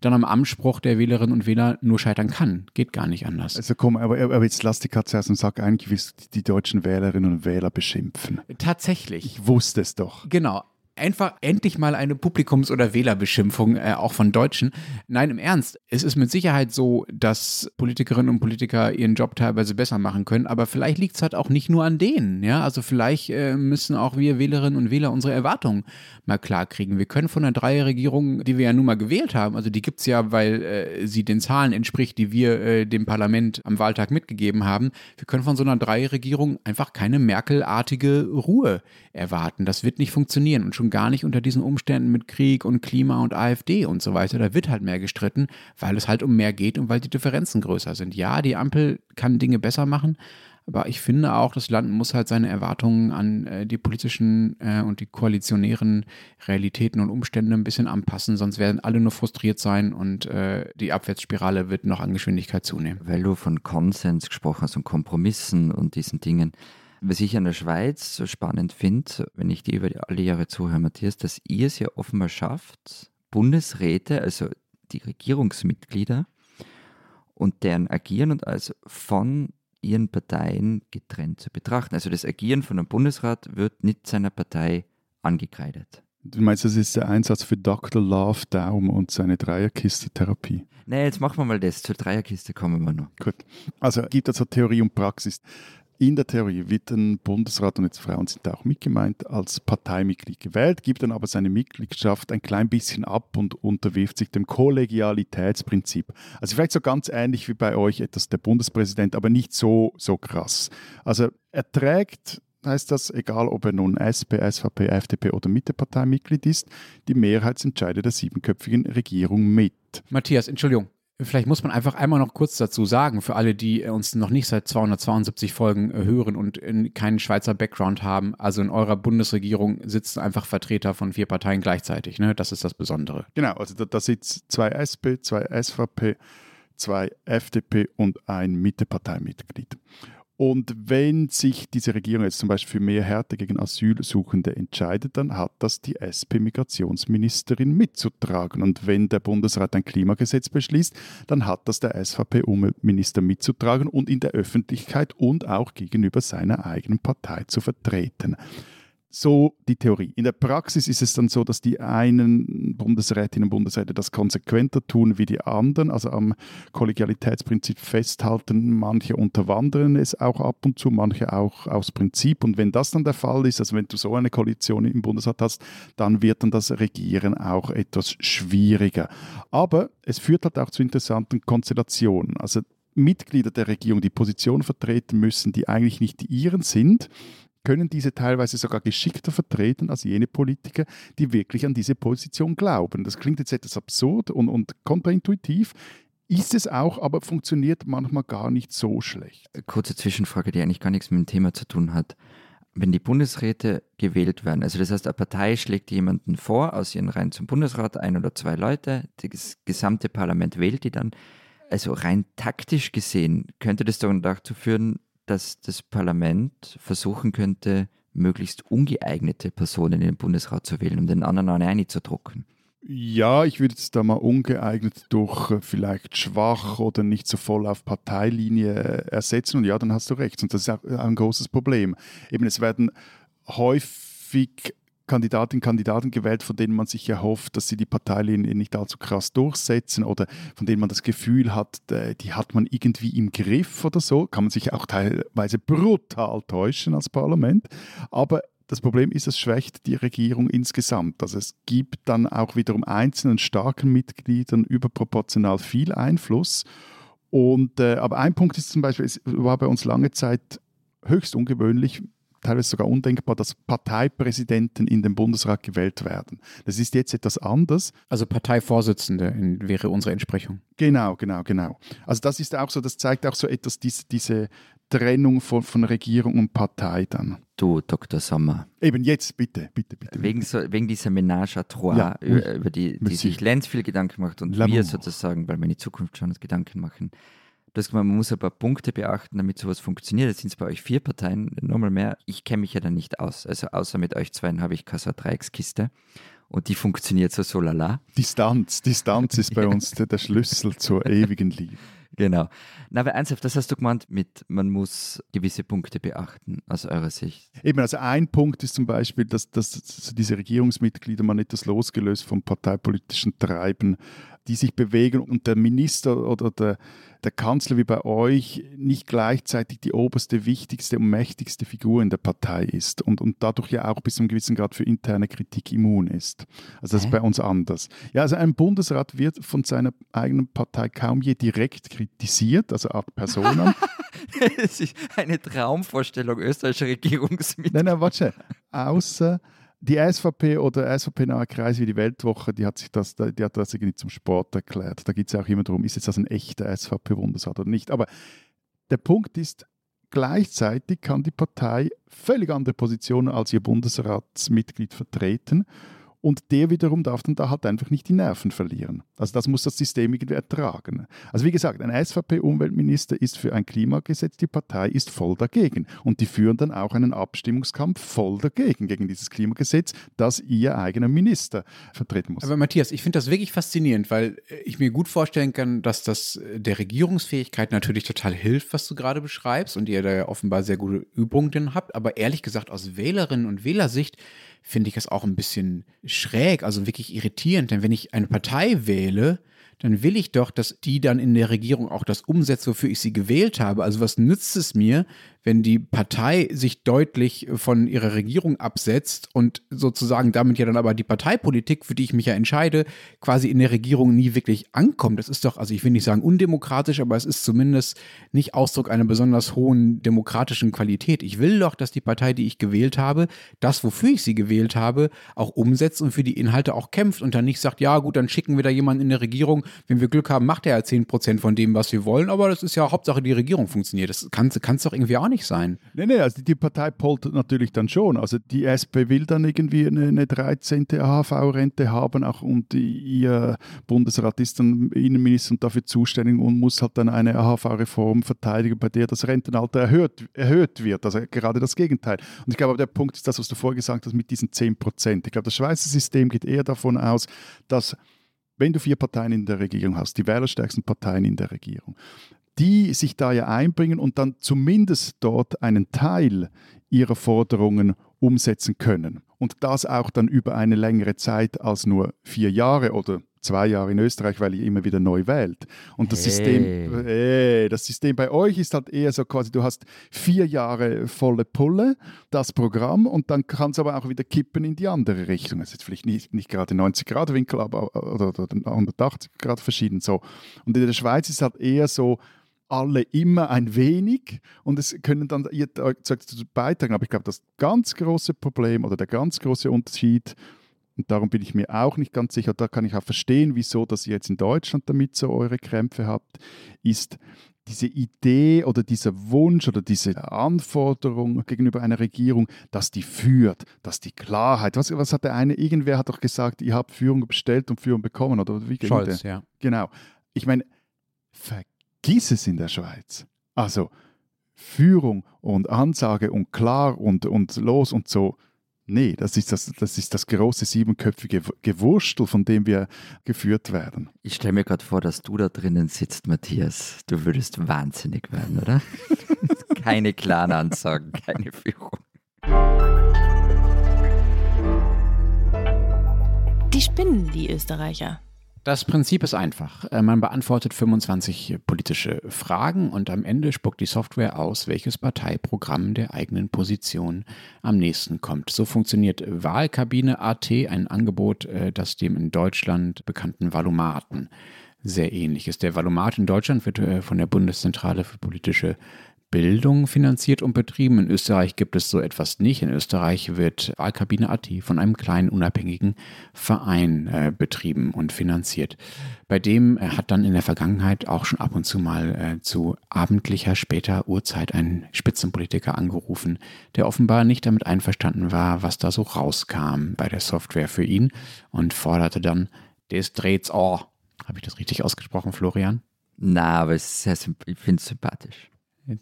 dann am Anspruch der Wählerinnen und Wähler nur scheitern kann. Geht gar nicht anders. Also komm, aber, aber jetzt lass die Katze aus und sag eigentlich, wie die deutschen Wählerinnen und Wähler beschimpfen. Tatsächlich. Ich wusste es doch. Genau einfach endlich mal eine Publikums- oder Wählerbeschimpfung, äh, auch von Deutschen. Nein, im Ernst, es ist mit Sicherheit so, dass Politikerinnen und Politiker ihren Job teilweise besser machen können, aber vielleicht liegt es halt auch nicht nur an denen. Ja? Also vielleicht äh, müssen auch wir Wählerinnen und Wähler unsere Erwartungen mal klarkriegen. Wir können von der Dreierregierung, die wir ja nun mal gewählt haben, also die gibt es ja, weil äh, sie den Zahlen entspricht, die wir äh, dem Parlament am Wahltag mitgegeben haben, wir können von so einer Dreierregierung einfach keine Merkel-artige Ruhe erwarten. Das wird nicht funktionieren und schon gar nicht unter diesen Umständen mit Krieg und Klima und AfD und so weiter. Da wird halt mehr gestritten, weil es halt um mehr geht und weil die Differenzen größer sind. Ja, die Ampel kann Dinge besser machen, aber ich finde auch, das Land muss halt seine Erwartungen an äh, die politischen äh, und die koalitionären Realitäten und Umstände ein bisschen anpassen, sonst werden alle nur frustriert sein und äh, die Abwärtsspirale wird noch an Geschwindigkeit zunehmen. Weil du von Konsens gesprochen hast und Kompromissen und diesen Dingen. Was ich an der Schweiz so spannend finde, wenn ich dir über alle Jahre zuhöre, Matthias, dass ihr es ja offenbar schafft, Bundesräte, also die Regierungsmitglieder und deren Agieren und also von ihren Parteien getrennt zu betrachten. Also das Agieren von einem Bundesrat wird nicht seiner Partei angekreidet. Du meinst, das ist der Einsatz für Dr. Love Daum und seine Dreierkiste-Therapie? Nee, jetzt machen wir mal das. Zur Dreierkiste kommen wir noch. Gut. Also gibt es also Theorie und Praxis in der Theorie wird ein Bundesrat, und jetzt Frauen sind da auch mitgemeint, als Parteimitglied gewählt, gibt dann aber seine Mitgliedschaft ein klein bisschen ab und unterwirft sich dem Kollegialitätsprinzip. Also vielleicht so ganz ähnlich wie bei euch etwas der Bundespräsident, aber nicht so, so krass. Also er trägt heißt das, egal ob er nun SP, SVP, FDP oder Mitteparteimitglied ist, die Mehrheitsentscheide der siebenköpfigen Regierung mit. Matthias, Entschuldigung, Vielleicht muss man einfach einmal noch kurz dazu sagen, für alle, die uns noch nicht seit 272 Folgen äh, hören und keinen Schweizer Background haben, also in eurer Bundesregierung sitzen einfach Vertreter von vier Parteien gleichzeitig. Ne? Das ist das Besondere. Genau, also da, da sitzen zwei SP, zwei SVP, zwei FDP und ein Mitteparteimitglied. Und wenn sich diese Regierung jetzt zum Beispiel für mehr Härte gegen Asylsuchende entscheidet, dann hat das die SP-Migrationsministerin mitzutragen. Und wenn der Bundesrat ein Klimagesetz beschließt, dann hat das der SVP-Umweltminister mitzutragen und in der Öffentlichkeit und auch gegenüber seiner eigenen Partei zu vertreten so die Theorie. In der Praxis ist es dann so, dass die einen Bundesrätinnen und Bundesräte das konsequenter tun wie die anderen, also am Kollegialitätsprinzip festhalten. Manche unterwandern es auch ab und zu, manche auch aus Prinzip. Und wenn das dann der Fall ist, also wenn du so eine Koalition im Bundesrat hast, dann wird dann das Regieren auch etwas schwieriger. Aber es führt halt auch zu interessanten Konstellationen. Also Mitglieder der Regierung, die Position vertreten müssen, die eigentlich nicht die ihren sind, können diese teilweise sogar geschickter vertreten als jene Politiker, die wirklich an diese Position glauben. Das klingt jetzt etwas absurd und, und kontraintuitiv. Ist es auch, aber funktioniert manchmal gar nicht so schlecht. Kurze Zwischenfrage, die eigentlich gar nichts mit dem Thema zu tun hat. Wenn die Bundesräte gewählt werden, also das heißt, eine Partei schlägt jemanden vor aus ihren Reihen zum Bundesrat, ein oder zwei Leute, das gesamte Parlament wählt die dann. Also rein taktisch gesehen könnte das dann dazu führen, dass das Parlament versuchen könnte, möglichst ungeeignete Personen in den Bundesrat zu wählen, um den anderen eine einzudrucken. Ja, ich würde es da mal ungeeignet durch äh, vielleicht schwach oder nicht so voll auf Parteilinie äh, ersetzen. Und ja, dann hast du recht. Und das ist auch ein großes Problem. Eben, es werden häufig Kandidatinnen und Kandidaten gewählt, von denen man sich erhofft, dass sie die Parteilinien nicht allzu krass durchsetzen oder von denen man das Gefühl hat, die hat man irgendwie im Griff oder so. Kann man sich auch teilweise brutal täuschen als Parlament. Aber das Problem ist, es schwächt die Regierung insgesamt. Also es gibt dann auch wiederum einzelnen starken Mitgliedern überproportional viel Einfluss. Und, äh, aber ein Punkt ist zum Beispiel, es war bei uns lange Zeit höchst ungewöhnlich, teilweise sogar undenkbar, dass Parteipräsidenten in den Bundesrat gewählt werden. Das ist jetzt etwas anders. Also Parteivorsitzende in, wäre unsere Entsprechung. Genau, genau, genau. Also das ist auch so, das zeigt auch so etwas diese, diese Trennung von, von Regierung und Partei dann. Du, Dr. Sommer. Eben jetzt, bitte, bitte, bitte. Wegen, so, wegen dieser Ménage à trois, ja, über, über, die, die sich Lenz viel Gedanken macht und wir sozusagen, weil wir in die Zukunft schon uns Gedanken machen. Du hast gemeint, man muss ein paar Punkte beachten, damit sowas funktioniert. Jetzt sind es bei euch vier Parteien, nochmal mehr. Ich kenne mich ja da nicht aus. Also außer mit euch zwei habe ich keine so Dreieckskiste. Und die funktioniert so so lala. Distanz, Distanz ist bei uns der, der Schlüssel zur ewigen Liebe. Genau. Na, aber ernsthaft, das hast du gemeint mit, man muss gewisse Punkte beachten aus eurer Sicht. Eben, also ein Punkt ist zum Beispiel, dass, dass diese Regierungsmitglieder man etwas losgelöst vom parteipolitischen Treiben, die sich bewegen und der Minister oder der der Kanzler wie bei euch nicht gleichzeitig die oberste, wichtigste und mächtigste Figur in der Partei ist und, und dadurch ja auch bis zu einem gewissen Grad für interne Kritik immun ist. Also das Hä? ist bei uns anders. Ja, also ein Bundesrat wird von seiner eigenen Partei kaum je direkt kritisiert, also ab Personen. das ist eine Traumvorstellung österreichischer Regierungsmitglieder. Nein, nein, warte. Außer die SVP oder SVP-nahe Kreis wie die Weltwoche, die hat sich das, die hat das irgendwie zum Sport erklärt. Da geht es ja auch immer darum, ist jetzt das ein echter SVP-Bundesrat oder nicht. Aber der Punkt ist, gleichzeitig kann die Partei völlig andere Positionen als ihr Bundesratsmitglied vertreten. Und der wiederum darf dann da halt einfach nicht die Nerven verlieren. Also das muss das System irgendwie ertragen. Also wie gesagt, ein SVP-Umweltminister ist für ein Klimagesetz, die Partei ist voll dagegen. Und die führen dann auch einen Abstimmungskampf voll dagegen, gegen dieses Klimagesetz, das ihr eigener Minister vertreten muss. Aber Matthias, ich finde das wirklich faszinierend, weil ich mir gut vorstellen kann, dass das der Regierungsfähigkeit natürlich total hilft, was du gerade beschreibst und ihr da ja offenbar sehr gute Übungen habt. Aber ehrlich gesagt, aus Wählerinnen und Wählersicht finde ich es auch ein bisschen schräg, also wirklich irritierend. Denn wenn ich eine Partei wähle, dann will ich doch, dass die dann in der Regierung auch das umsetzt, wofür ich sie gewählt habe. Also was nützt es mir, wenn die Partei sich deutlich von ihrer Regierung absetzt und sozusagen damit ja dann aber die Parteipolitik, für die ich mich ja entscheide, quasi in der Regierung nie wirklich ankommt. Das ist doch, also ich will nicht sagen undemokratisch, aber es ist zumindest nicht Ausdruck einer besonders hohen demokratischen Qualität. Ich will doch, dass die Partei, die ich gewählt habe, das, wofür ich sie gewählt habe, auch umsetzt und für die Inhalte auch kämpft und dann nicht sagt, ja gut, dann schicken wir da jemanden in der Regierung, wenn wir Glück haben, macht er ja 10 Prozent von dem, was wir wollen, aber das ist ja Hauptsache, die Regierung funktioniert. Das kann es doch irgendwie auch nicht sein. Nee, nee, also die Partei poltert natürlich dann schon. Also die SP will dann irgendwie eine, eine 13. AHV-Rente haben auch und ihr Bundesrat ist dann Innenminister und dafür zuständig und muss halt dann eine AHV-Reform verteidigen, bei der das Rentenalter erhöht, erhöht wird. Also gerade das Gegenteil. Und ich glaube, der Punkt ist das, was du vorher gesagt hast mit diesen 10 Prozent. Ich glaube, das Schweizer System geht eher davon aus, dass wenn du vier Parteien in der Regierung hast, die wählerstärksten Parteien in der Regierung, die sich da ja einbringen und dann zumindest dort einen Teil ihrer Forderungen umsetzen können. Und das auch dann über eine längere Zeit als nur vier Jahre oder zwei Jahre in Österreich, weil ihr immer wieder neu wählt. Und das hey. System, äh, das System bei euch ist halt eher so quasi, du hast vier Jahre volle Pulle, das Programm, und dann kann es aber auch wieder kippen in die andere Richtung. Das ist jetzt vielleicht nicht, nicht gerade 90 Grad Winkel, aber oder, oder 180 Grad verschieden so. Und in der Schweiz ist halt eher so, alle immer ein wenig und es können dann ihr dazu beitragen. Aber ich glaube, das ganz große Problem oder der ganz große Unterschied, und darum bin ich mir auch nicht ganz sicher, da kann ich auch verstehen, wieso, dass ihr jetzt in Deutschland damit so eure Krämpfe habt, ist diese Idee oder dieser Wunsch oder diese Anforderung gegenüber einer Regierung, dass die führt, dass die Klarheit, was, was hat der eine, irgendwer hat doch gesagt, ihr habt Führung bestellt und Führung bekommen, oder wie Scholz, ja. Genau. Ich meine, vergessen vergiss es in der Schweiz. Also Führung und Ansage und klar und, und los und so. Nee, das ist das, das ist das große siebenköpfige Gewurstel, von dem wir geführt werden. Ich stelle mir gerade vor, dass du da drinnen sitzt, Matthias. Du würdest wahnsinnig werden, oder? keine klaren Ansagen, keine Führung. Die spinnen, die Österreicher. Das Prinzip ist einfach. Äh, man beantwortet 25 politische Fragen und am Ende spuckt die Software aus, welches Parteiprogramm der eigenen Position am nächsten kommt. So funktioniert Wahlkabine AT, ein Angebot, äh, das dem in Deutschland bekannten Valomaten sehr ähnlich ist. Der Valomat in Deutschland wird äh, von der Bundeszentrale für politische Bildung finanziert und betrieben. In Österreich gibt es so etwas nicht. In Österreich wird Wahlkabine AT von einem kleinen unabhängigen Verein äh, betrieben und finanziert. Bei dem äh, hat dann in der Vergangenheit auch schon ab und zu mal äh, zu abendlicher, später Uhrzeit ein Spitzenpolitiker angerufen, der offenbar nicht damit einverstanden war, was da so rauskam bei der Software für ihn und forderte dann, des dreht's oh. Habe ich das richtig ausgesprochen, Florian? Na, aber es ist ich finde es sympathisch.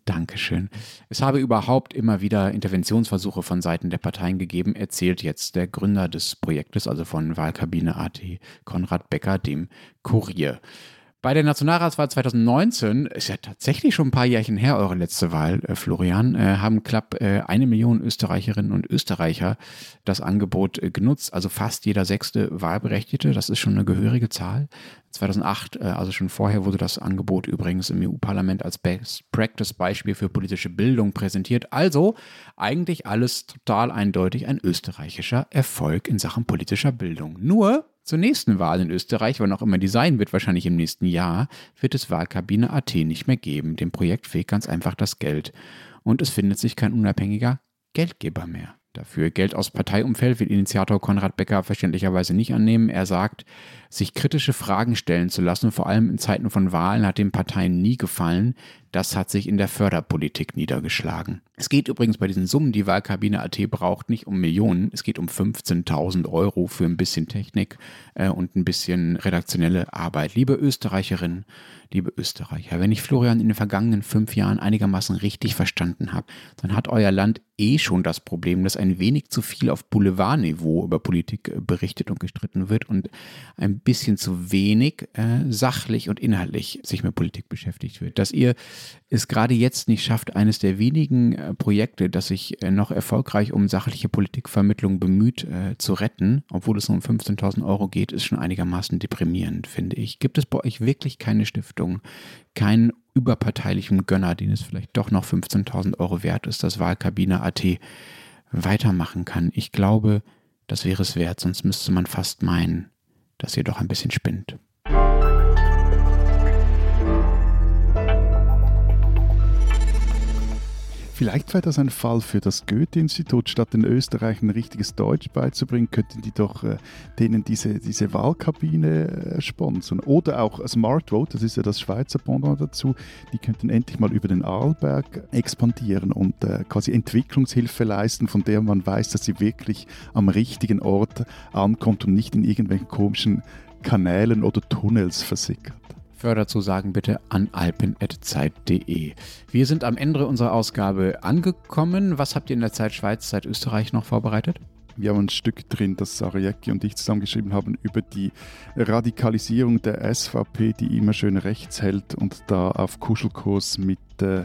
Dankeschön. Es habe überhaupt immer wieder Interventionsversuche von Seiten der Parteien gegeben, erzählt jetzt der Gründer des Projektes, also von Wahlkabine AT, Konrad Becker, dem Kurier. Bei der Nationalratswahl 2019, ist ja tatsächlich schon ein paar Jährchen her, eure letzte Wahl, äh, Florian, äh, haben knapp äh, eine Million Österreicherinnen und Österreicher das Angebot äh, genutzt, also fast jeder sechste Wahlberechtigte, das ist schon eine gehörige Zahl. 2008, äh, also schon vorher, wurde das Angebot übrigens im EU-Parlament als Best Practice Beispiel für politische Bildung präsentiert. Also eigentlich alles total eindeutig ein österreichischer Erfolg in Sachen politischer Bildung. Nur zur nächsten Wahl in Österreich, wann auch immer die sein wird, wahrscheinlich im nächsten Jahr, wird es Wahlkabine AT nicht mehr geben. Dem Projekt fehlt ganz einfach das Geld. Und es findet sich kein unabhängiger Geldgeber mehr. Dafür Geld aus Parteiumfeld will Initiator Konrad Becker verständlicherweise nicht annehmen. Er sagt, sich kritische Fragen stellen zu lassen, vor allem in Zeiten von Wahlen, hat den Parteien nie gefallen. Das hat sich in der Förderpolitik niedergeschlagen. Es geht übrigens bei diesen Summen, die Wahlkabine AT braucht, nicht um Millionen. Es geht um 15.000 Euro für ein bisschen Technik äh, und ein bisschen redaktionelle Arbeit. Liebe Österreicherinnen, liebe Österreicher, wenn ich Florian in den vergangenen fünf Jahren einigermaßen richtig verstanden habe, dann hat euer Land eh schon das Problem, dass ein wenig zu viel auf Boulevardniveau über Politik äh, berichtet und gestritten wird und ein bisschen zu wenig äh, sachlich und inhaltlich sich mit Politik beschäftigt wird. Dass ihr es gerade jetzt nicht schafft, eines der wenigen äh, Projekte, das sich äh, noch erfolgreich um sachliche Politikvermittlung bemüht, äh, zu retten, obwohl es nur um 15.000 Euro geht, ist schon einigermaßen deprimierend, finde ich. Gibt es bei euch wirklich keine Stiftung, keinen überparteilichem Gönner, den es vielleicht doch noch 15.000 Euro wert ist, dass Wahlkabine.at weitermachen kann. Ich glaube, das wäre es wert, sonst müsste man fast meinen, dass ihr doch ein bisschen spinnt. Vielleicht wäre das ein Fall für das Goethe-Institut. Statt den Österreichern ein richtiges Deutsch beizubringen, könnten die doch äh, denen diese, diese Wahlkabine äh, sponsern. Oder auch Smart Vote, das ist ja das Schweizer Pendant dazu, die könnten endlich mal über den Arlberg expandieren und äh, quasi Entwicklungshilfe leisten, von der man weiß, dass sie wirklich am richtigen Ort ankommt und nicht in irgendwelchen komischen Kanälen oder Tunnels versickert. Förderzusagen bitte an alpen.zeit.de. Wir sind am Ende unserer Ausgabe angekommen. Was habt ihr in der Zeit Schweiz, Zeit Österreich noch vorbereitet? Wir haben ein Stück drin, das Sarajecki und ich zusammengeschrieben haben, über die Radikalisierung der SVP, die immer schön rechts hält und da auf Kuschelkurs mit äh,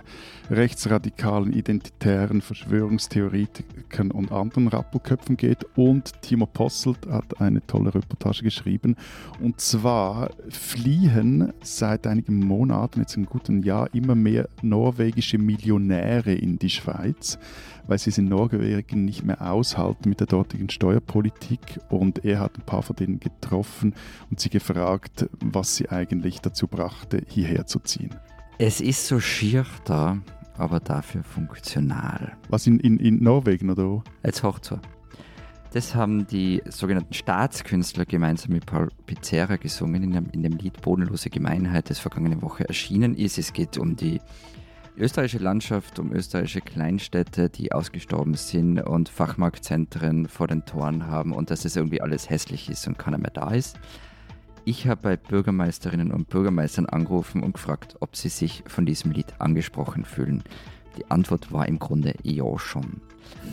rechtsradikalen, identitären Verschwörungstheoretikern und anderen Rappelköpfen geht. Und Timo Posselt hat eine tolle Reportage geschrieben. Und zwar fliehen seit einigen Monaten, jetzt einem guten Jahr, immer mehr norwegische Millionäre in die Schweiz weil sie es in Norwegen nicht mehr aushalten mit der dortigen Steuerpolitik. Und er hat ein paar von denen getroffen und sie gefragt, was sie eigentlich dazu brachte, hierher zu ziehen. Es ist so schier da, aber dafür funktional. Was in, in, in Norwegen oder wo? Als Hochzeit. Das haben die sogenannten Staatskünstler gemeinsam mit Paul Pizzerra gesungen in dem, in dem Lied Bodenlose Gemeinheit, das vergangene Woche erschienen ist. Es geht um die österreichische Landschaft, um österreichische Kleinstädte, die ausgestorben sind und Fachmarktzentren vor den Toren haben und dass es irgendwie alles hässlich ist und keiner mehr da ist. Ich habe bei Bürgermeisterinnen und Bürgermeistern angerufen und gefragt, ob sie sich von diesem Lied angesprochen fühlen. Die Antwort war im Grunde ja schon.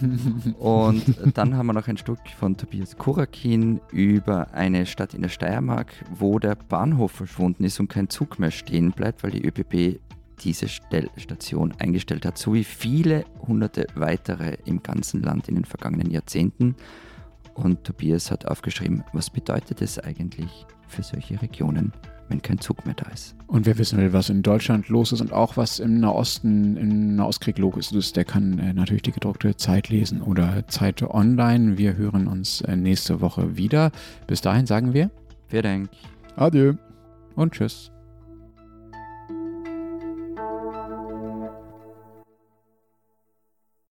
und dann haben wir noch ein Stück von Tobias Kurakin über eine Stadt in der Steiermark, wo der Bahnhof verschwunden ist und kein Zug mehr stehen bleibt, weil die ÖPP diese Station eingestellt hat, so wie viele hunderte weitere im ganzen Land in den vergangenen Jahrzehnten. Und Tobias hat aufgeschrieben, was bedeutet es eigentlich für solche Regionen, wenn kein Zug mehr da ist. Und wer wissen will, was in Deutschland los ist und auch was im Nahosten, im Nahostkrieg los ist, der kann äh, natürlich die gedruckte Zeit lesen oder Zeit online. Wir hören uns äh, nächste Woche wieder. Bis dahin sagen wir. Vielen Dank. Adieu. Und tschüss.